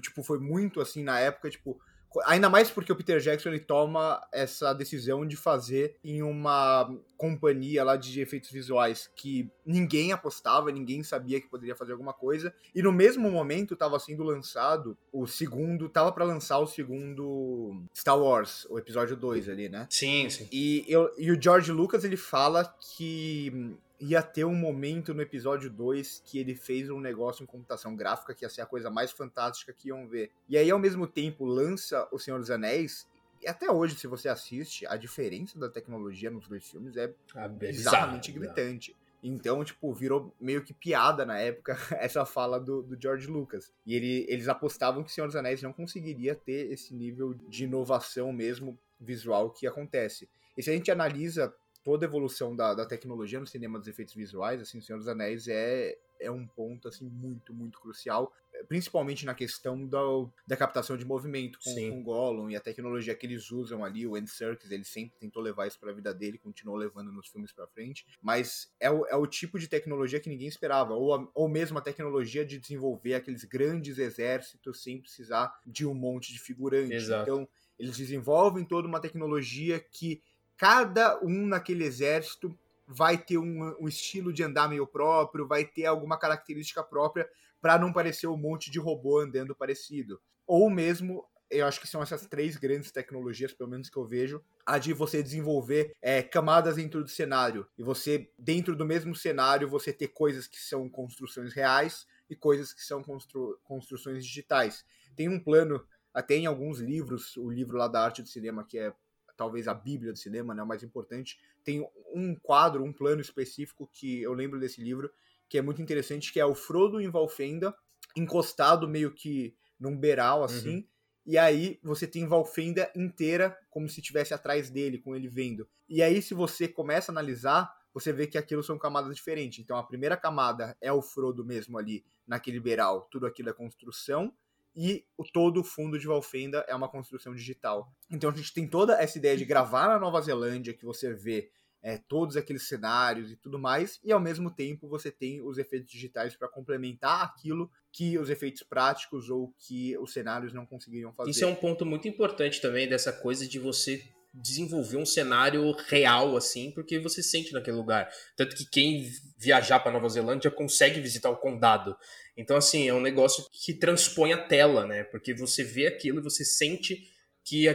tipo, foi muito assim na época, tipo, ainda mais porque o Peter Jackson ele toma essa decisão de fazer em uma companhia lá de efeitos visuais que ninguém apostava, ninguém sabia que poderia fazer alguma coisa. E no mesmo momento estava sendo lançado o segundo, tava para lançar o segundo Star Wars, o episódio 2 ali, né? Sim, sim. E, eu- e o George Lucas ele fala que ia ter um momento no episódio 2 que ele fez um negócio em computação gráfica que ia ser a coisa mais fantástica que iam ver. E aí, ao mesmo tempo, lança O Senhor dos Anéis. E até hoje, se você assiste, a diferença da tecnologia nos dois filmes é Ah, é bizarramente bizarro, gritante. Então, tipo, virou meio que piada na época essa fala do, do George Lucas. E ele- eles apostavam que Senhor dos Anéis não conseguiria ter esse nível de inovação mesmo visual que acontece. E se a gente analisa toda a evolução da, da tecnologia no cinema dos efeitos visuais, assim, Senhor dos Anéis é, é um ponto, assim, muito, muito crucial. Principalmente na questão da, da captação de movimento com, Sim. com Gollum e a tecnologia que eles usam ali, o Andy Serkis, ele sempre tentou levar isso pra vida dele, continuou levando nos filmes pra frente, mas é o, é o tipo de tecnologia que ninguém esperava, ou, a- ou mesmo a tecnologia de desenvolver aqueles grandes exércitos sem precisar de um monte de figurante. Exato. Então, eles desenvolvem toda uma tecnologia que cada um naquele exército vai ter um, um estilo de andar meio próprio, vai ter alguma característica própria para não parecer um monte de robô andando parecido. Ou mesmo, eu acho que são essas três grandes tecnologias, pelo menos que eu vejo, a de você desenvolver é, camadas dentro do cenário. E você, dentro do mesmo cenário, você ter coisas que são construções reais e coisas que são constru- construções digitais. Tem um plano, até em alguns livros, o livro lá da arte do cinema, que é talvez a bíblia do cinema, né, o mais importante, tem um quadro, um plano específico que eu lembro desse livro, que é muito interessante, que é o Frodo em Valfenda, encostado meio que num beiral, assim, e aí você tem Valfenda inteira como se estivesse atrás dele, com ele vendo. E aí, se você começa a analisar, você vê que aquilo são camadas diferentes. Então, a primeira camada é o Frodo mesmo ali, naquele beiral. Tudo aquilo é construção. E todo o fundo de Valfenda é uma construção digital. Então, a gente tem toda essa ideia de gravar na Nova Zelândia, que você vê é, todos aqueles cenários e tudo mais, e ao mesmo tempo você tem os efeitos digitais para complementar aquilo que os efeitos práticos ou que os cenários não conseguiriam fazer. Isso é um ponto muito importante também dessa coisa de você desenvolver um cenário real assim, porque você sente naquele lugar. Tanto que quem viajar para Nova Zelândia consegue visitar o condado. Então assim, é um negócio que transpõe a tela, né? Porque você vê aquilo e você sente que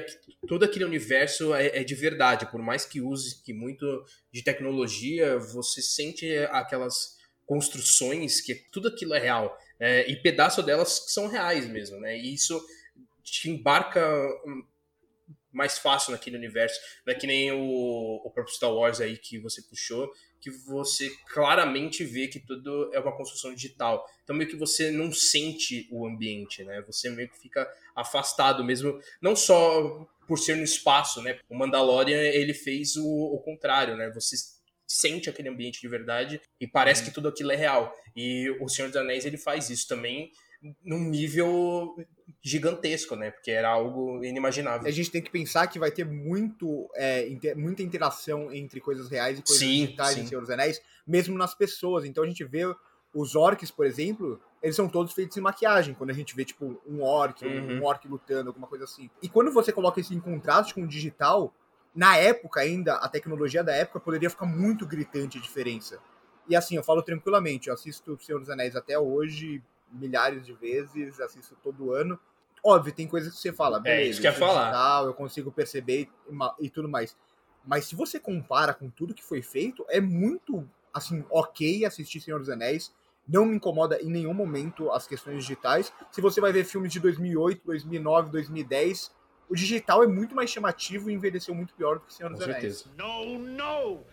todo aquele universo é, é, de verdade, por mais que use que muito de tecnologia, você sente aquelas construções que tudo aquilo é real é, e pedaço delas são reais mesmo, né? E isso te embarca mais fácil naquele universo, não é que nem o, o próprio Star Wars aí que você puxou, que você claramente vê que tudo é uma construção digital. Então meio que você não sente o ambiente, né? Você meio que fica afastado mesmo, não só por ser no espaço, né? O Mandalorian, ele fez o, o contrário, né? Você sente aquele ambiente de verdade e parece que tudo aquilo é real. E o Senhor dos Anéis, ele faz isso também num nível gigantesco, né? Porque era algo inimaginável. A gente tem que pensar que vai ter muito, é, inter, muita interação entre coisas reais e coisas sim, digitais sim. em Senhor dos Anéis, mesmo nas pessoas. Então a gente vê os orcs, por exemplo, eles são todos feitos em maquiagem. Quando a gente vê, tipo, um orc, uhum. um orc lutando, alguma coisa assim. E quando você coloca isso em contraste com o digital, na época ainda, a tecnologia da época poderia ficar muito gritante a diferença. E assim, eu falo tranquilamente, eu assisto o Senhor dos Anéis até hoje, milhares de vezes, assisto todo ano. Óbvio, tem coisas que você fala, beleza, é, isso que eu falar. Digital, eu consigo perceber e, e tudo mais. Mas se você compara com tudo que foi feito, é muito, assim, ok assistir Senhor dos Anéis. Não me incomoda em nenhum momento as questões digitais. Se você vai ver filmes de 2008, 2009, 2010, o digital é muito mais chamativo e envelheceu muito pior do que Senhor dos Com Anéis. Certeza. No, no!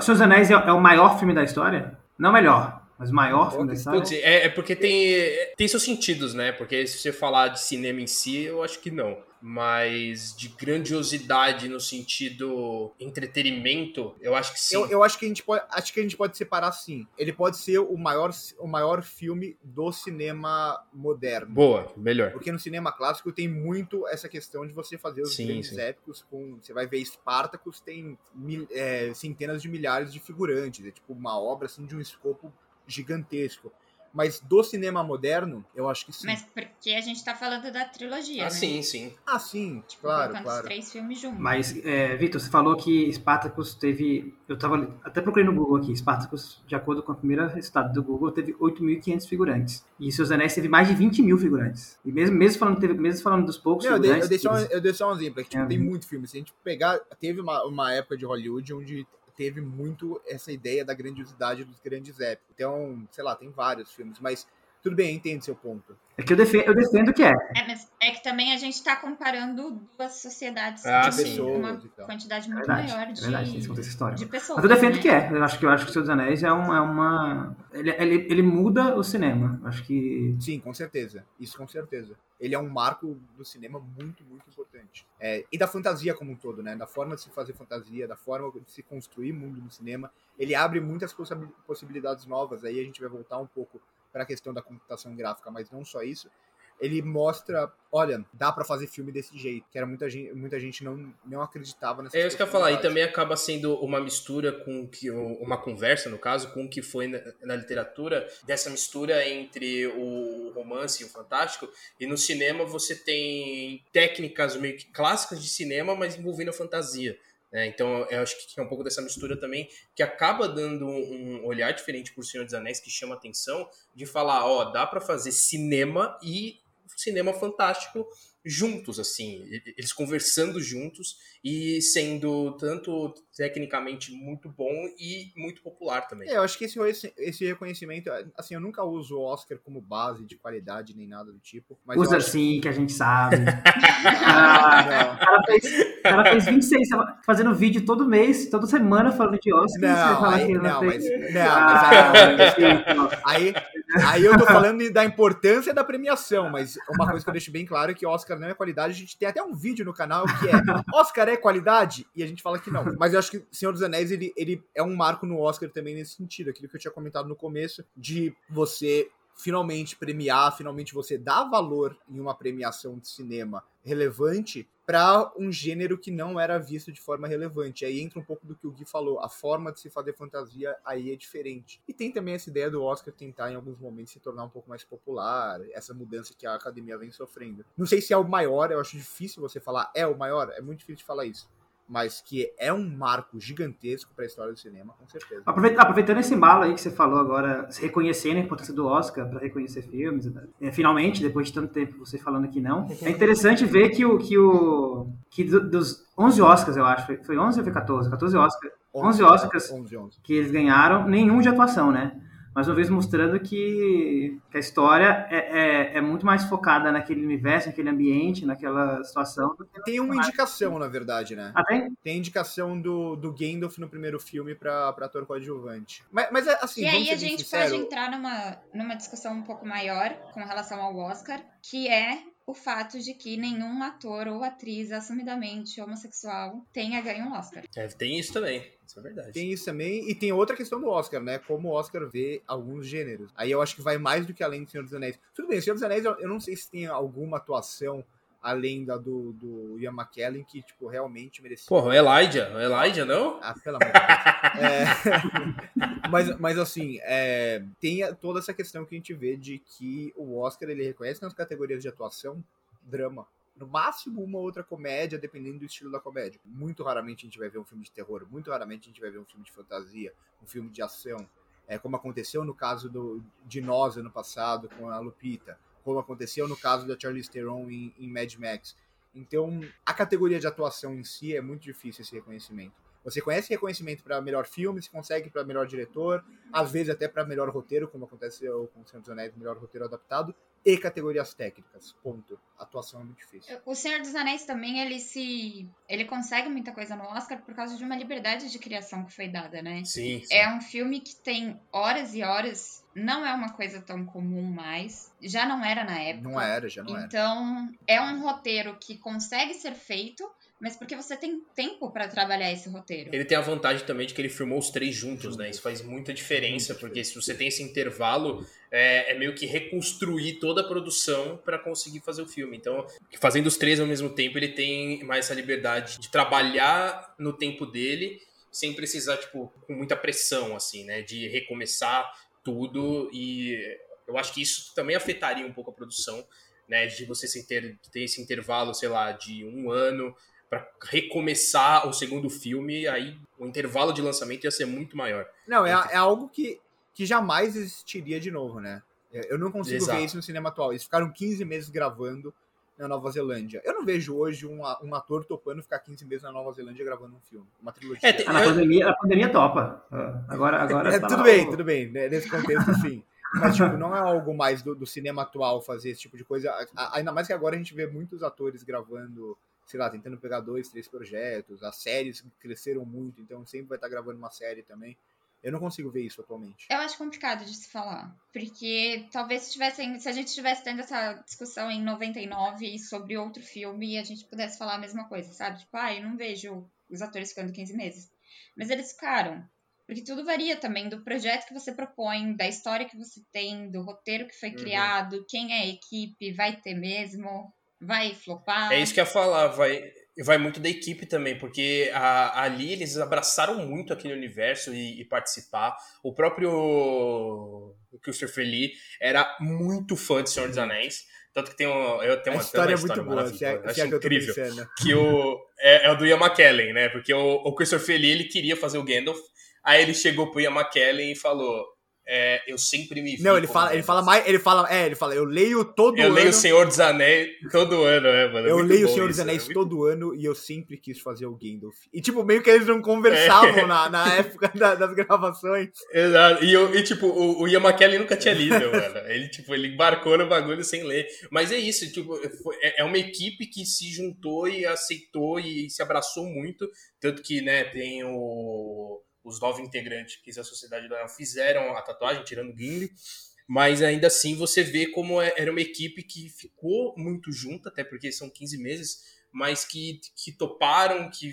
Senhor dos Anéis é, é o maior filme da história? Não melhor, mas maior filme história? Putz, é, é porque tem, tem seus sentidos, né? Porque se você falar de cinema em si, eu acho que não mas de grandiosidade no sentido entretenimento, eu acho que sim. Eu, eu, acho que a gente pode, acho que a gente pode separar sim. Ele pode ser o maior, o maior filme do cinema moderno. Boa, melhor. Porque no cinema clássico tem muito essa questão de você fazer os sim, grandes sim. épicos com, você vai ver Spartacus tem mil, é, centenas de milhares de figurantes, é tipo uma obra assim de um escopo gigantesco. Mas do cinema moderno, eu acho que sim. Mas porque a gente tá falando da trilogia, ah, né? sim, sim. Ah, sim, tipo, claro, claro. os três filmes juntos. Mas, é, Vitor, você falou que Spartacus teve... Eu tava até procurei no Google aqui. Spartacus, de acordo com a primeira resultado do Google, teve 8.500 figurantes. E Seus Anéis teve mais de 20 mil figurantes. E mesmo, mesmo, falando, teve, mesmo falando dos poucos Não, figurantes... Eu dei, eu dei, só, um, eu dei só um exemplo. É que, tipo, é. tem muito filme. Se a gente pegar... Teve uma, uma época de Hollywood onde teve muito essa ideia da grandiosidade dos grandes épicos. Então, sei lá, tem vários filmes, mas tudo bem, eu entendo seu ponto. É que eu defendo, eu defendo que é. É, mas é que também a gente está comparando duas sociedades ah, de pessoas, uma então. quantidade muito verdade, maior de, verdade, história. de pessoas. Mas eu defendo né? que é. Eu acho que eu acho que o Senhor dos Anéis é uma. É uma ele, ele, ele muda o cinema. Acho que. Sim, com certeza. Isso com certeza. Ele é um marco do cinema muito, muito importante. É, e da fantasia como um todo, né? Da forma de se fazer fantasia, da forma de se construir mundo no cinema. Ele abre muitas possibilidades novas. Aí a gente vai voltar um pouco para a questão da computação gráfica, mas não só isso. Ele mostra, olha, dá para fazer filme desse jeito, que era muita gente, muita gente não, não acreditava nessa É isso que eu ia falar, e também acaba sendo uma mistura com que uma conversa, no caso, com o que foi na, na literatura, dessa mistura entre o romance e o fantástico, e no cinema você tem técnicas meio que clássicas de cinema, mas envolvendo a fantasia. É, então, eu acho que é um pouco dessa mistura também que acaba dando um olhar diferente por Senhor dos Anéis que chama atenção de falar, ó, dá para fazer cinema e cinema fantástico juntos, assim, eles conversando juntos e sendo tanto tecnicamente muito bom e muito popular também. É, eu acho que esse, esse reconhecimento, assim, eu nunca uso o Oscar como base de qualidade nem nada do tipo. Usa acho... sim, que a gente sabe. ah, o, cara fez, cara fez 26, fazendo vídeo todo mês, toda semana falando de Oscar. Não, aí, não, não, mas, não, ah, mas aí, aí, eu tô falando da importância da premiação, mas uma coisa que eu deixo bem claro é que Oscar não é qualidade. A gente tem até um vídeo no canal que é Oscar é qualidade? E a gente fala que não. Mas eu acho que Senhor dos Anéis, ele, ele é um marco no Oscar também nesse sentido. Aquilo que eu tinha comentado no começo, de você finalmente premiar, finalmente você dar valor em uma premiação de cinema relevante para um gênero que não era visto de forma relevante. Aí entra um pouco do que o Gui falou, a forma de se fazer fantasia aí é diferente. E tem também essa ideia do Oscar tentar em alguns momentos se tornar um pouco mais popular, essa mudança que a academia vem sofrendo. Não sei se é o maior, eu acho difícil você falar é o maior, é muito difícil de falar isso mas que é um marco gigantesco para a história do cinema, com certeza. Aproveitando esse embalo aí que você falou agora, reconhecendo a importância do Oscar para reconhecer filmes, né? é, finalmente, depois de tanto tempo você falando que não, é interessante ver que o que o que dos 11 Oscars, eu acho, foi 11 ou foi 14? 14 Oscars. 11 Oscars 11, 11. que eles ganharam, nenhum de atuação, né? Mais uma vez mostrando que, que a história é, é, é, muito mais focada naquele universo, naquele ambiente, naquela situação. Tem uma indicação, na verdade, né? Ah, tem? Tem indicação do, do Gandalf no primeiro filme para ator coadjuvante. Mas, mas é, assim, E aí a gente sincero... pode entrar numa, numa discussão um pouco maior com relação ao Oscar, que é o fato de que nenhum ator ou atriz assumidamente homossexual tenha ganho um Oscar. É, tem isso também, isso é verdade. Tem isso também, e tem outra questão do Oscar, né? Como o Oscar vê alguns gêneros. Aí eu acho que vai mais do que além do Senhor dos Anéis. Tudo bem, Senhor dos Anéis, eu não sei se tem alguma atuação além da do, do Ian McKellen, que, tipo, realmente merecia. Porra, o Elijah, o Elijah, não? Ah, pelo amor de Deus. é... mas, mas, assim, é... tem toda essa questão que a gente vê de que o Oscar, ele reconhece nas categorias de atuação, drama. No máximo, uma outra comédia, dependendo do estilo da comédia. Muito raramente a gente vai ver um filme de terror, muito raramente a gente vai ver um filme de fantasia, um filme de ação. É, como aconteceu no caso do, de Nós ano passado com a Lupita como aconteceu no caso da Charlize Theron em, em Mad Max. Então, a categoria de atuação em si é muito difícil esse reconhecimento. Você conhece reconhecimento para melhor filme, se consegue para melhor diretor, às vezes até para melhor roteiro, como aconteceu com o Senhor dos Anéis, melhor roteiro adaptado, e categorias técnicas. Ponto. A atuação é muito difícil. O Senhor dos Anéis também, ele se. Ele consegue muita coisa no Oscar por causa de uma liberdade de criação que foi dada, né? Sim. sim. É um filme que tem horas e horas. Não é uma coisa tão comum mais. Já não era na época. Não era, já não era. Então, é um roteiro que consegue ser feito mas porque você tem tempo para trabalhar esse roteiro. Ele tem a vantagem também de que ele filmou os três juntos, né? Isso faz muita diferença, porque se você tem esse intervalo, é, é meio que reconstruir toda a produção para conseguir fazer o filme. Então, fazendo os três ao mesmo tempo, ele tem mais essa liberdade de trabalhar no tempo dele, sem precisar, tipo, com muita pressão, assim, né? De recomeçar tudo e eu acho que isso também afetaria um pouco a produção, né? De você ter, ter esse intervalo, sei lá, de um ano para recomeçar o segundo filme, aí o intervalo de lançamento ia ser muito maior. Não, é, é algo que, que jamais existiria de novo, né? Eu não consigo Exato. ver isso no cinema atual. Eles ficaram 15 meses gravando na Nova Zelândia. Eu não vejo hoje um, um ator topando ficar 15 meses na Nova Zelândia gravando um filme, uma trilogia. É, tem, a, pandemia, a pandemia topa. Ah, agora, agora é, tudo bem, tudo bem. Né, nesse contexto, sim. Mas, tipo, não é algo mais do, do, cinema atual fazer esse tipo de coisa. Ainda mais que agora a gente vê muitos atores gravando sei lá, tentando pegar dois, três projetos. As séries cresceram muito, então sempre vai estar gravando uma série também. Eu não consigo ver isso atualmente. Eu acho complicado de se falar. Porque talvez se, tivessem, se a gente estivesse tendo essa discussão em 99 sobre outro filme e a gente pudesse falar a mesma coisa, sabe? Tipo, ah, eu não vejo os atores ficando 15 meses. Mas eles ficaram. Porque tudo varia também do projeto que você propõe, da história que você tem, do roteiro que foi uhum. criado, quem é a equipe, vai ter mesmo vai flopar. É isso que eu ia falar, vai, vai muito da equipe também, porque a, ali eles abraçaram muito aquele universo e, e participar. O próprio o Christopher Lee era muito fã de Senhor dos Anéis. Tanto que tem um, eu tenho uma, história, uma história é muito boa, se é, se é incrível. Que, que o, é, é, o do Ian McKellen, né? Porque o, o Christopher Lee ele queria fazer o Gandalf. Aí ele chegou pro Ian McKellen e falou: é, eu sempre me vi. Não, ele fala, ele fala mais. Ele fala, é, ele fala, eu leio todo eu ano. Eu leio o Senhor dos Anéis todo ano, é, mano. É eu leio o Senhor dos Anéis é todo ano e eu sempre quis fazer o Gandalf. E, tipo, meio que eles não conversavam é. na, na época da, das gravações. Exato. E, eu, e tipo, o, o Ian McKellen nunca tinha lido, mano. Ele, tipo, ele embarcou no bagulho sem ler. Mas é isso, tipo, é, é uma equipe que se juntou e aceitou e se abraçou muito. Tanto que, né, tem o os nove integrantes que a Sociedade do Anel fizeram a tatuagem, tirando o Gimli, mas ainda assim você vê como é, era uma equipe que ficou muito junta, até porque são 15 meses, mas que, que toparam, que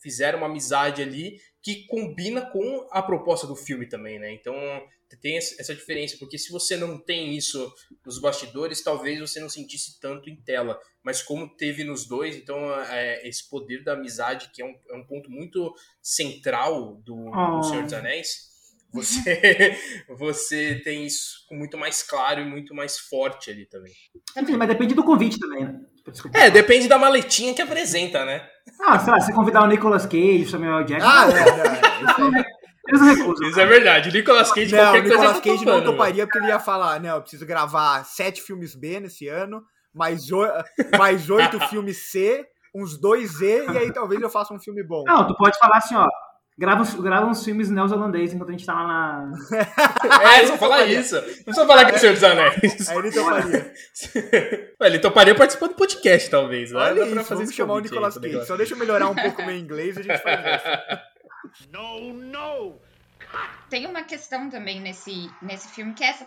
fizeram uma amizade ali, que combina com a proposta do filme também, né? Então tem essa diferença, porque se você não tem isso nos bastidores, talvez você não sentisse tanto em tela. Mas como teve nos dois, então é, esse poder da amizade, que é um, é um ponto muito central do, oh. do Senhor dos Anéis, você, você tem isso muito mais claro e muito mais forte ali também. Enfim, mas depende do convite também, né? Desculpa. É, depende da maletinha que apresenta, né? Ah, sei lá, se convidar o Nicolas Cage, o Samuel Jackson. Ah, é, é, é. Isso é verdade. O Nicolas Cage, não, qualquer Nicolas coisa Cage não toparia porque ele ia falar, não, eu preciso gravar sete filmes B nesse ano, mais, mais oito filmes C, uns dois Z, e aí talvez eu faça um filme bom. Não, tu pode falar assim, ó, Grava, grava uns filmes neozelandeses enquanto a gente tá lá na. é, só falar isso. Não precisa falar que é o Senhor dos Anéis. Aí ele toparia. ele toparia participando do podcast, talvez. Né? Olha isso, fazer vamos chamar o Nicolas Cage. Só deixa eu melhorar um pouco o meu inglês e a gente faz isso. No, no! Tem uma questão também nesse, nesse filme que é essa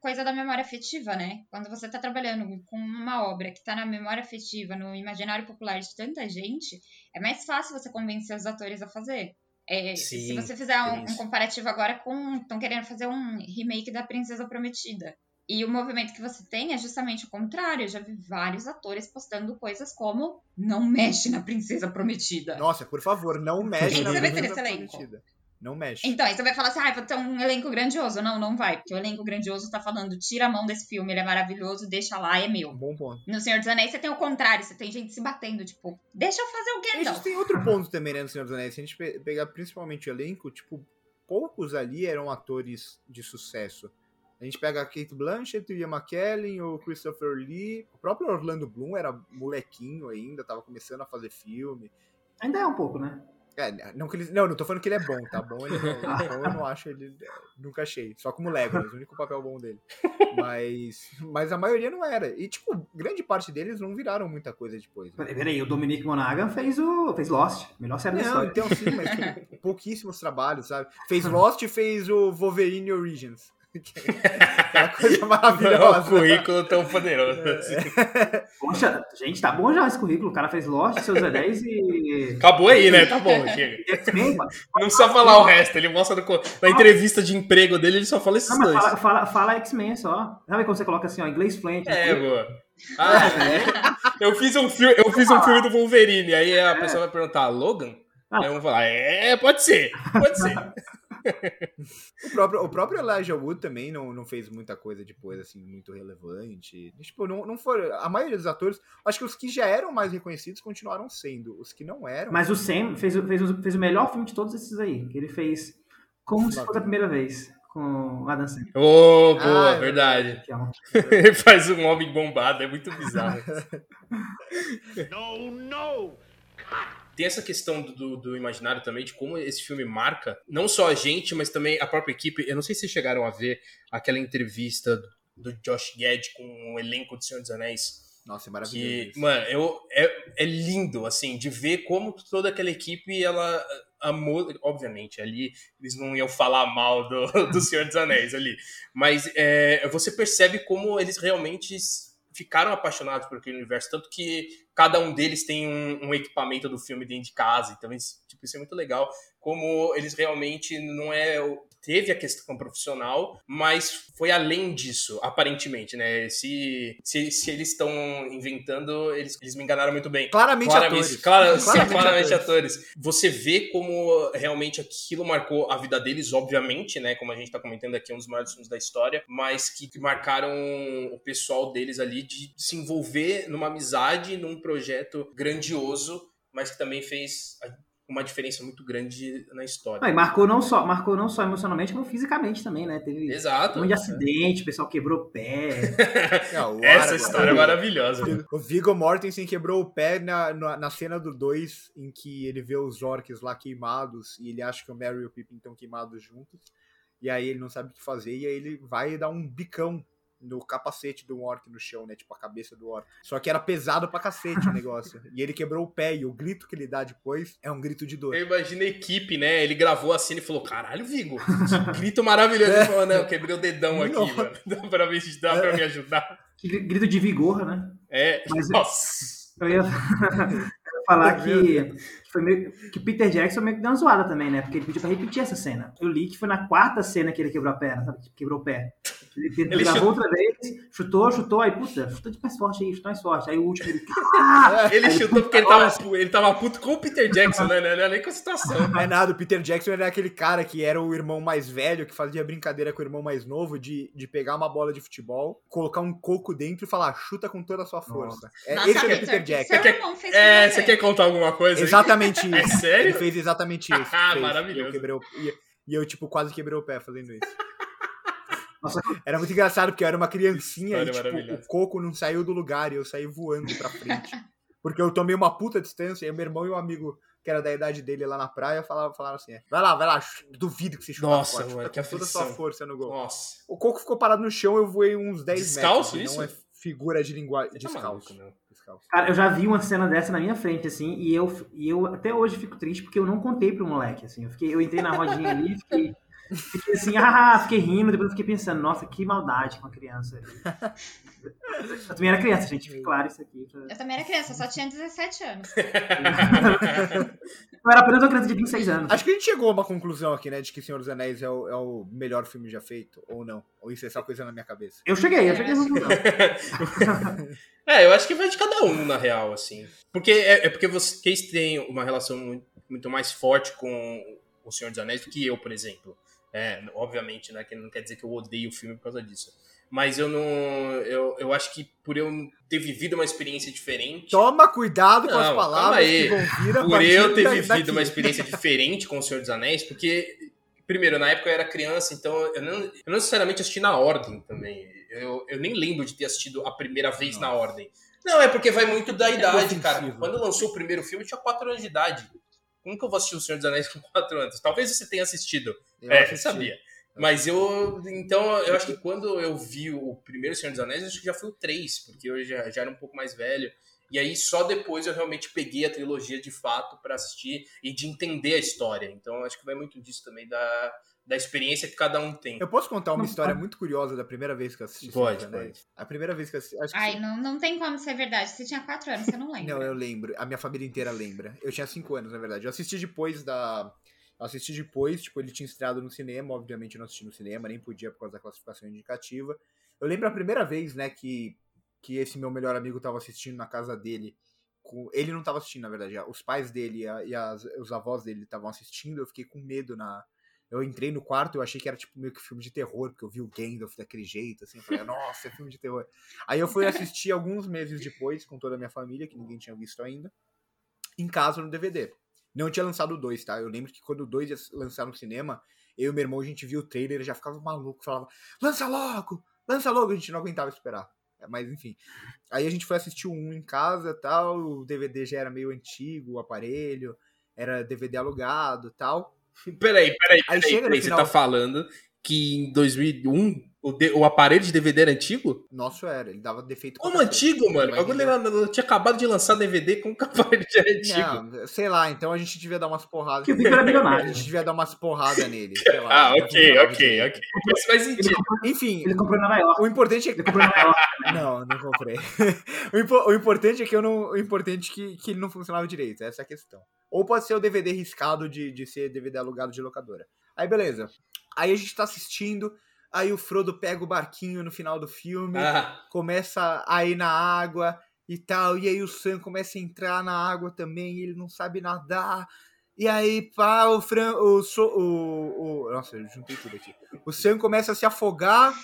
coisa da memória afetiva, né? Quando você tá trabalhando com uma obra que tá na memória afetiva, no imaginário popular de tanta gente, é mais fácil você convencer os atores a fazer. É, Sim, se você fizer um, um, comparativo agora com. Estão querendo fazer um remake da Princesa Prometida. E o movimento que você tem é justamente o contrário. Eu já vi vários atores postando coisas como não mexe na Princesa Prometida. Nossa, por favor, não mexe na Princesa Prometida. Não mexe. Então, aí você vai falar assim, ah, vou ter um elenco grandioso. Não, não vai, porque o elenco grandioso tá falando, tira a mão desse filme, ele é maravilhoso, deixa lá, é meu. Bom ponto. No Senhor dos Anéis você tem o contrário, você tem gente se batendo, tipo, deixa eu fazer o Gandalf. A gente tem outro ponto também, né, no Senhor dos Anéis. Se a gente pegar principalmente o elenco, tipo, poucos ali eram atores de sucesso. A gente pega a Kate Blanchett, o Ian McKellen, o Christopher Lee, o próprio Orlando Bloom era molequinho ainda, tava começando a fazer filme. Ainda é um pouco, né? É, não, que ele, não, não tô falando que ele é bom, tá bom? Ele, então eu não acho ele. Nunca achei. Só como Legolas, o único papel bom dele. Mas, mas a maioria não era. E, tipo, grande parte deles não viraram muita coisa depois. Né? Peraí, o Dominic Monaghan fez o. fez Lost. Melhor série não, da história. Então, sim, mas pouquíssimos trabalhos, sabe? Fez Lost e fez o Wolverine Origins. Aquela coisa maravilhosa. o currículo tão poderoso. Assim. Poxa, gente, tá bom já esse currículo. O cara fez Lost, seus 10 e. Acabou aí, né? Tá bom, chega. Não precisa falar o resto. Ele mostra no... na entrevista de emprego dele, ele só fala esses Não, dois. Fala, fala, fala X-Men só. Sabe quando você coloca assim, ó, inglês fluente? É, boa. Ah, é. Eu fiz um filme, eu fiz um filme do Wolverine, aí a pessoa vai perguntar, Logan? Ah. Aí eu vou falar, é, pode ser, pode ser o, próprio, o próprio Elijah Wood também não, não fez muita coisa depois, assim, muito relevante. Tipo, não, não foram. A maioria dos atores, acho que os que já eram mais reconhecidos continuaram sendo. Os que não eram. Mas o Sam fez, fez, fez o melhor filme de todos esses aí. Que ele fez como se fosse a primeira vez com o Adam Sandler. Oh, boa, ah, é verdade. Ele faz um homem bombado, é muito bizarro. não, não! Tem essa questão do, do, do, imaginário também, de como esse filme marca não só a gente, mas também a própria equipe. Eu não sei se vocês chegaram a ver aquela entrevista do, Josh Gad com o elenco do Senhor dos Anéis. Nossa, é maravilhoso. Que, mano, eu, é, é lindo, assim, de ver como toda aquela equipe, ela amou, obviamente, ali eles não iam falar mal do, do Senhor dos Anéis ali, mas é, você percebe como eles realmente ficaram apaixonados por aquele universo, tanto que cada um deles tem um, um, equipamento do filme dentro de casa, então isso, tipo, isso é muito legal, como eles realmente não é teve a questão profissional, mas foi além disso, aparentemente, né? Se, se, se eles estão inventando, eles, eles me enganaram muito bem. Claramente, claramente atores. Claro, claramente, claramente atores. atores. Você vê como realmente aquilo marcou a vida deles, obviamente, né? Como a gente tá comentando aqui, é um dos maiores filmes da história, mas que, que marcaram o pessoal deles ali de se envolver numa amizade, num projeto grandioso, mas que também fez uma diferença muito grande na história. Ah, e marcou não só, marcou não só emocionalmente, como fisicamente também, né? Teve Exato. um monte de acidente, o pessoal quebrou o pé. não, o Essa história é maravilhosa. O Viggo Mortensen quebrou o pé na, na, na cena do 2, em que ele vê os orcs lá queimados, e ele acha que o Merry e o Pippin estão queimados juntos, e aí ele não sabe o que fazer, e aí ele vai dar um bicão no capacete do orc no chão, né? Tipo, a cabeça do orc. Só que era pesado pra cacete o negócio. e ele quebrou o pé, e o grito que ele dá depois é um grito de dor. Eu imagino a equipe, né? Ele gravou a cena e falou: caralho, Vigo, grito maravilhoso. Ele falou: não, eu quebrei o dedão aqui, Nossa. mano. Dá pra, me, dá é. pra me ajudar. Que grito de vigor, né? É, Mas, Nossa. Eu ia, falar que, que, foi meio, que Peter Jackson meio que deu uma zoada também, né? Porque ele pediu pra repetir essa cena. Eu li que foi na quarta cena que ele quebrou a perna, sabe? Quebrou o pé. Ele, ele, ele gravou chutou. outra vez, chutou, chutou, aí, puta, chutou de mais forte aí, chutou mais forte. Aí o último ele. Ah! ele aí, chutou porque ele tava, ele tava puto com o Peter Jackson, né? Não era nem com a situação. Não é nada, o Peter Jackson era aquele cara que era o irmão mais velho, que fazia brincadeira com o irmão mais novo, de, de pegar uma bola de futebol, colocar um coco dentro e falar, chuta com toda a sua força. É, Nossa, esse é o Peter Jackson. Você quer, é, você quer contar alguma coisa? Exatamente isso. É sério? Ele fez exatamente isso. Ah, maravilhoso. Eu quebrei o... E eu, tipo, quase quebrei o pé fazendo isso. Nossa, era muito engraçado porque eu era uma criancinha e tipo, o coco não saiu do lugar e eu saí voando pra frente. Porque eu tomei uma puta distância e meu irmão e um amigo que era da idade dele lá na praia falavam, falaram assim: vai lá, vai lá, duvido que você chuta Nossa, forte, mano, que toda a sua força no gol. Nossa. O coco ficou parado no chão, eu voei uns 10 Descalço, metros. isso? Não é figura de linguagem. Tá Descalço. maluco, Descalço. Cara, eu já vi uma cena dessa na minha frente, assim, e eu, e eu até hoje fico triste porque eu não contei pro moleque, assim. Eu, fiquei, eu entrei na rodinha ali e fiquei. Fiquei assim, ah, fiquei rindo, depois fiquei pensando, nossa, que maldade com a criança. Eu também era criança, gente, fica claro isso aqui. Eu também era criança, só tinha 17 anos. Eu era apenas uma criança de 26 anos. Acho que a gente chegou a uma conclusão aqui, né, de que Senhor dos Anéis é o, é o melhor filme já feito, ou não? Ou isso é só coisa na minha cabeça? Eu cheguei, eu cheguei a conclusão. é, eu acho que vai de cada um, na real, assim. Porque é, é porque vocês têm uma relação muito, muito mais forte com o Senhor dos Anéis do que eu, por exemplo. É, obviamente, né? Que não quer dizer que eu odeio o filme por causa disso. Mas eu não. Eu, eu acho que por eu ter vivido uma experiência diferente. Toma cuidado com Não, as palavras que vão vir a Por eu ter vivido daqui. uma experiência diferente com o Senhor dos Anéis, porque. Primeiro, na época eu era criança, então eu não, eu não necessariamente assisti na ordem também. Eu, eu nem lembro de ter assistido a primeira vez na ordem. Não, é porque vai muito da idade, ofensivo. cara. Quando lançou o primeiro filme, eu tinha 4 anos de idade. Como que eu vou assistir O Senhor dos Anéis com 4 anos? Talvez você tenha assistido. Eu é, assisti. sabia. Mas eu. Então, eu acho que quando eu vi o primeiro Senhor dos Anéis, eu acho que já foi o 3, porque eu já, já era um pouco mais velho. E aí, só depois eu realmente peguei a trilogia de fato pra assistir e de entender a história. Então, acho que vai muito disso também, da, da experiência que cada um tem. Eu posso contar uma Não, história pode. muito curiosa da primeira vez que eu assisti Pode, Senhor dos Anéis? A primeira vez que eu assisti. Acho que Ai, não, não tem como ser verdade. Você tinha 4 anos, você não lembra. Não, eu lembro. A minha família inteira lembra. Eu tinha 5 anos, na verdade. Eu assisti depois da. Eu assisti depois, tipo, ele tinha estreado no cinema. Obviamente eu não assisti no cinema, nem podia por causa da classificação indicativa. Eu lembro a primeira vez, né, que, que esse meu melhor amigo tava assistindo na casa dele. Com... Ele não tava assistindo, na verdade. Os pais dele e, e as- os avós dele estavam assistindo. Eu fiquei com medo na. Eu entrei no quarto, eu achei que era tipo meio que filme de terror, porque eu vi o Gandalf daquele jeito, assim, eu falei, nossa, é filme de terror. Aí eu fui assistir alguns meses depois com toda a minha família, que ninguém tinha visto ainda, em casa no DVD. Não tinha lançado o 2, tá? Eu lembro que quando o 2 ia lançar no cinema, eu e meu irmão, a gente viu o trailer já ficava maluco, falava, lança logo, lança logo, a gente não aguentava esperar. Mas enfim. Aí a gente foi assistir 1 em casa tal, o DVD já era meio antigo, o aparelho, era DVD alugado tal. Peraí, peraí, Aí peraí. no peraí. Você final- tá falando que em 2001 o, de- o aparelho de DVD era antigo? Nosso era, ele dava defeito. Como antigo, mano? Era- eu tinha acabado de lançar DVD com o aparelho já antigo. Não, sei lá, então a gente devia dar umas porradas. Que o Victor é A milionário. gente devia dar umas porradas nele. sei lá, Ah, ok, ok, ok. Isso faz Ele sentido. comprou, Enfim, ele comprou Nova York. o importante é que. Ele York. Não, não comprei. o, impo- o importante é que eu não. O importante é que, que ele não funcionava direito. Essa é a questão. Ou pode ser o DVD riscado de, de ser DVD alugado de locadora. Aí beleza. Aí a gente tá assistindo. Aí o Frodo pega o barquinho no final do filme. Ah, começa a ir na água e tal. E aí o Sam começa a entrar na água também, e ele não sabe nadar. E aí, pá, o Fran. O, So- o, o- nossa, eu juntei tudo aqui. O Sam começa a se afogar,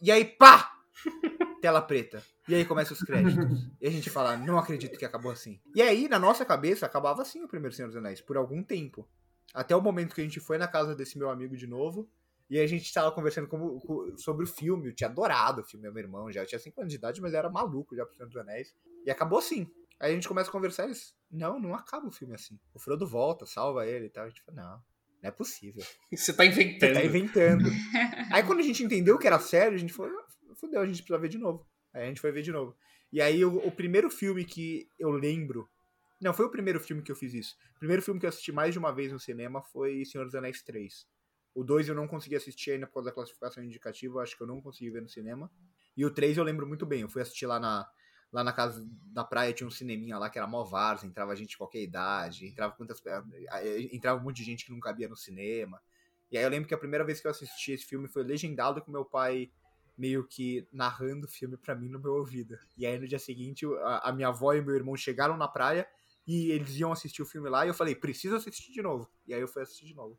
e aí, pá! Tela preta. E aí começa os créditos. E a gente fala, não acredito que acabou assim. E aí, na nossa cabeça, acabava assim o primeiro Senhor dos Anéis, por algum tempo. Até o momento que a gente foi na casa desse meu amigo de novo. E a gente tava conversando como- co- sobre o filme. Eu tinha adorado o filme, meu irmão já. Eu tinha 5 anos de idade, mas eu era maluco já pro Senhor dos Anéis. E acabou assim. Aí a gente começa a conversar e eles. Não, não acaba o filme assim. O Frodo volta, salva ele e tal. A gente fala, não, não é possível. você tá Você inventando. tá inventando. Aí quando a gente entendeu que era sério, a gente falou, "Ah, fudeu, a gente precisa ver de novo. Aí a gente foi ver de novo. E aí o, o primeiro filme que eu lembro. Não, foi o primeiro filme que eu fiz isso. O primeiro filme que eu assisti mais de uma vez no cinema foi Senhor dos Anéis 3. O 2 eu não consegui assistir ainda por causa da classificação indicativa, acho que eu não consegui ver no cinema. E o 3 eu lembro muito bem, eu fui assistir lá na, lá na casa da praia tinha um cineminha lá que era mó várzea, entrava gente de qualquer idade, entrava quantas entrava um monte de gente que não cabia no cinema. E aí eu lembro que a primeira vez que eu assisti esse filme foi legendado com meu pai meio que narrando o filme para mim no meu ouvido. E aí no dia seguinte a, a, minha avó e meu irmão chegaram na praia e eles iam assistir o filme lá e eu falei, preciso assistir de novo. E aí eu fui assistir de novo.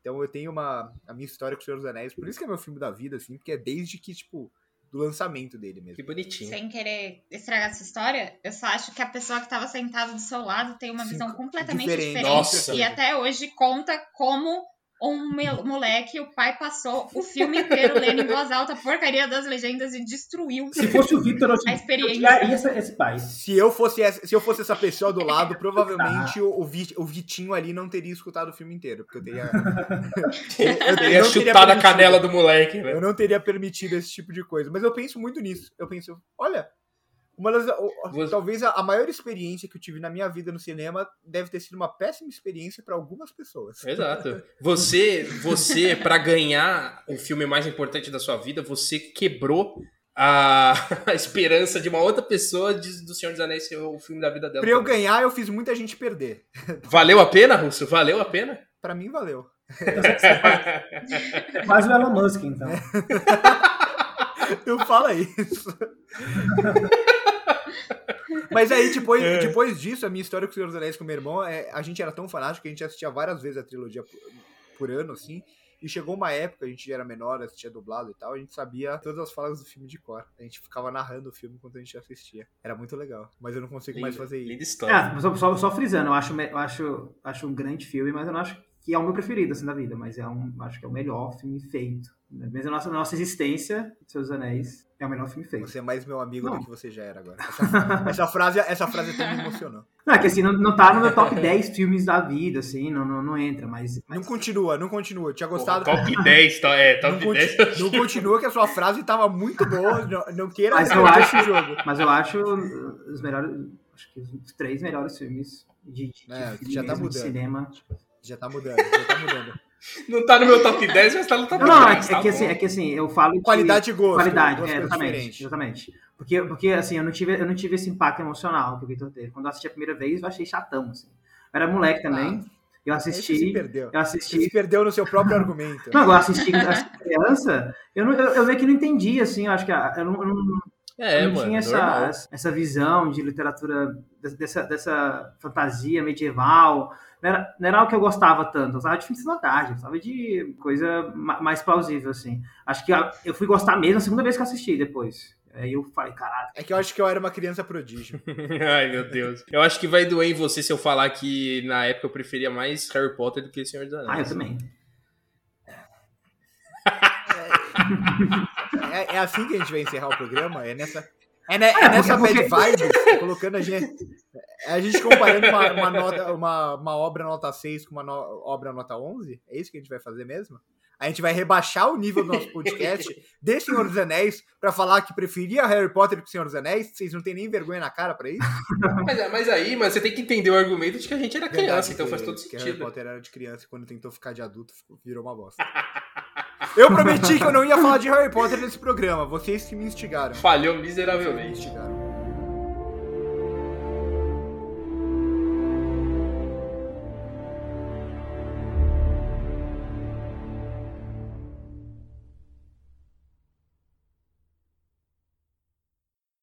Então eu tenho uma a minha história com o Senhor dos Anéis, por isso que é meu filme da vida assim, porque é desde que tipo do lançamento dele mesmo. Que bonitinho. Sem querer estragar essa história, eu só acho que a pessoa que estava sentada do seu lado tem uma visão completamente diferente, diferente Nossa. e até hoje conta como um moleque, o pai passou o filme inteiro lendo em voz alta a porcaria das legendas e destruiu Se fosse o Victor, eu, a experiência. eu esse, esse pai. Se eu fosse essa, se eu fosse essa pessoa do lado, provavelmente o, o, o Vitinho ali não teria escutado o filme inteiro, porque eu teria eu, teria chutado a canela do moleque, né? Eu não teria permitido esse tipo de coisa, mas eu penso muito nisso. Eu penso, olha, uma das, Você... Talvez a, maior experiência que eu tive na minha vida no cinema deve ter sido uma péssima experiência para algumas pessoas. Exato. Você, você para ganhar o filme mais importante da sua vida, você quebrou a, a esperança de uma outra pessoa de, do Senhor dos Anéis ser o filme da vida dela. Pra eu ganhar, eu fiz muita gente perder. Valeu a pena, Russo? Valeu a pena? Para mim, valeu. Quase o Elon Musk, então. Não fala isso. Mas aí, depois, é. depois disso, a minha história com o Senhor dos Anéis com meu irmão, é, a gente era tão fanático que a gente assistia várias vezes a trilogia por, por ano, assim. E chegou uma época, a gente era menor, assistia dublado e tal, a gente sabia todas as falas do filme de cor. A gente ficava narrando o filme enquanto a gente assistia. Era muito legal. Mas eu não consigo mais fazer isso. Linda história. É, só, só, só, frisando, eu acho, eu acho, acho um grande filme, mas eu não acho que é o meu preferido assim da vida, mas é um, acho que é o melhor filme feito. Mesmo a nossa, nossa existência, Seus Anéis, é o melhor filme feito. Você é mais meu amigo não. do que você já era agora. Essa, essa, frase, essa frase até me emocionou. Não, é que assim, não, não tá no meu top 10 filmes da vida, assim, não, não, não entra, mas, mas... Não continua, não continua. Tinha gostado. Pô, top 10, tá, é, top não 10. Não continua que a sua frase tava muito boa, não, não queira mas eu acho, esse jogo. Mas eu acho os melhores, acho que os três melhores filmes de, de, é, de, já tá mudando. de cinema. Já tá mudando, já tá mudando. Não tá no meu top 10, mas tá no top não, 10. Não, é, tá que, assim, é que assim, eu falo. Qualidade e gosto. Qualidade, é, exatamente. Exatamente. Porque, porque assim, eu não, tive, eu não tive esse impacto emocional que o Victor teve. Quando eu assisti a primeira vez, eu achei chatão, assim. Eu era moleque também. Ah, eu assisti. Se perdeu. Eu assisti. Você se perdeu no seu próprio argumento. Não, eu assisti a criança, eu, não, eu, eu meio que não entendi, assim, eu acho que eu não, eu não é, eu não mano, tinha essa, essa visão de literatura, dessa, dessa fantasia medieval. Não era, não era algo que eu gostava tanto. Eu gostava de filme de cidade, eu gostava de coisa mais plausível, assim. Acho que eu fui gostar mesmo a segunda vez que eu assisti depois. Aí eu falei, caralho. É que eu acho que eu era uma criança prodígio. Ai, meu Deus. Eu acho que vai doer em você se eu falar que na época eu preferia mais Harry Potter do que Senhor dos Anéis. Ah, eu também. É, é, assim que a gente vai encerrar o programa? É nessa, é, ne, é, é nessa bad vibes, colocando a gente. É a gente comparando uma, uma, nota, uma, uma obra nota 6 com uma no, obra nota 11? É isso que a gente vai fazer mesmo? A gente vai rebaixar o nível do nosso podcast de Senhor dos Anéis para falar que preferia Harry Potter que Senhor dos Anéis? Vocês não têm nem vergonha na cara para isso? Mas, mas, aí, mas você tem que entender o argumento de que a gente era criança, Verdade, então que, faz todo sentido. Harry Potter era de criança e quando tentou ficar de adulto virou uma bosta. Eu prometi que eu não ia falar de Harry Potter nesse programa. Vocês que me instigaram. Falhou miseravelmente. Me instigaram.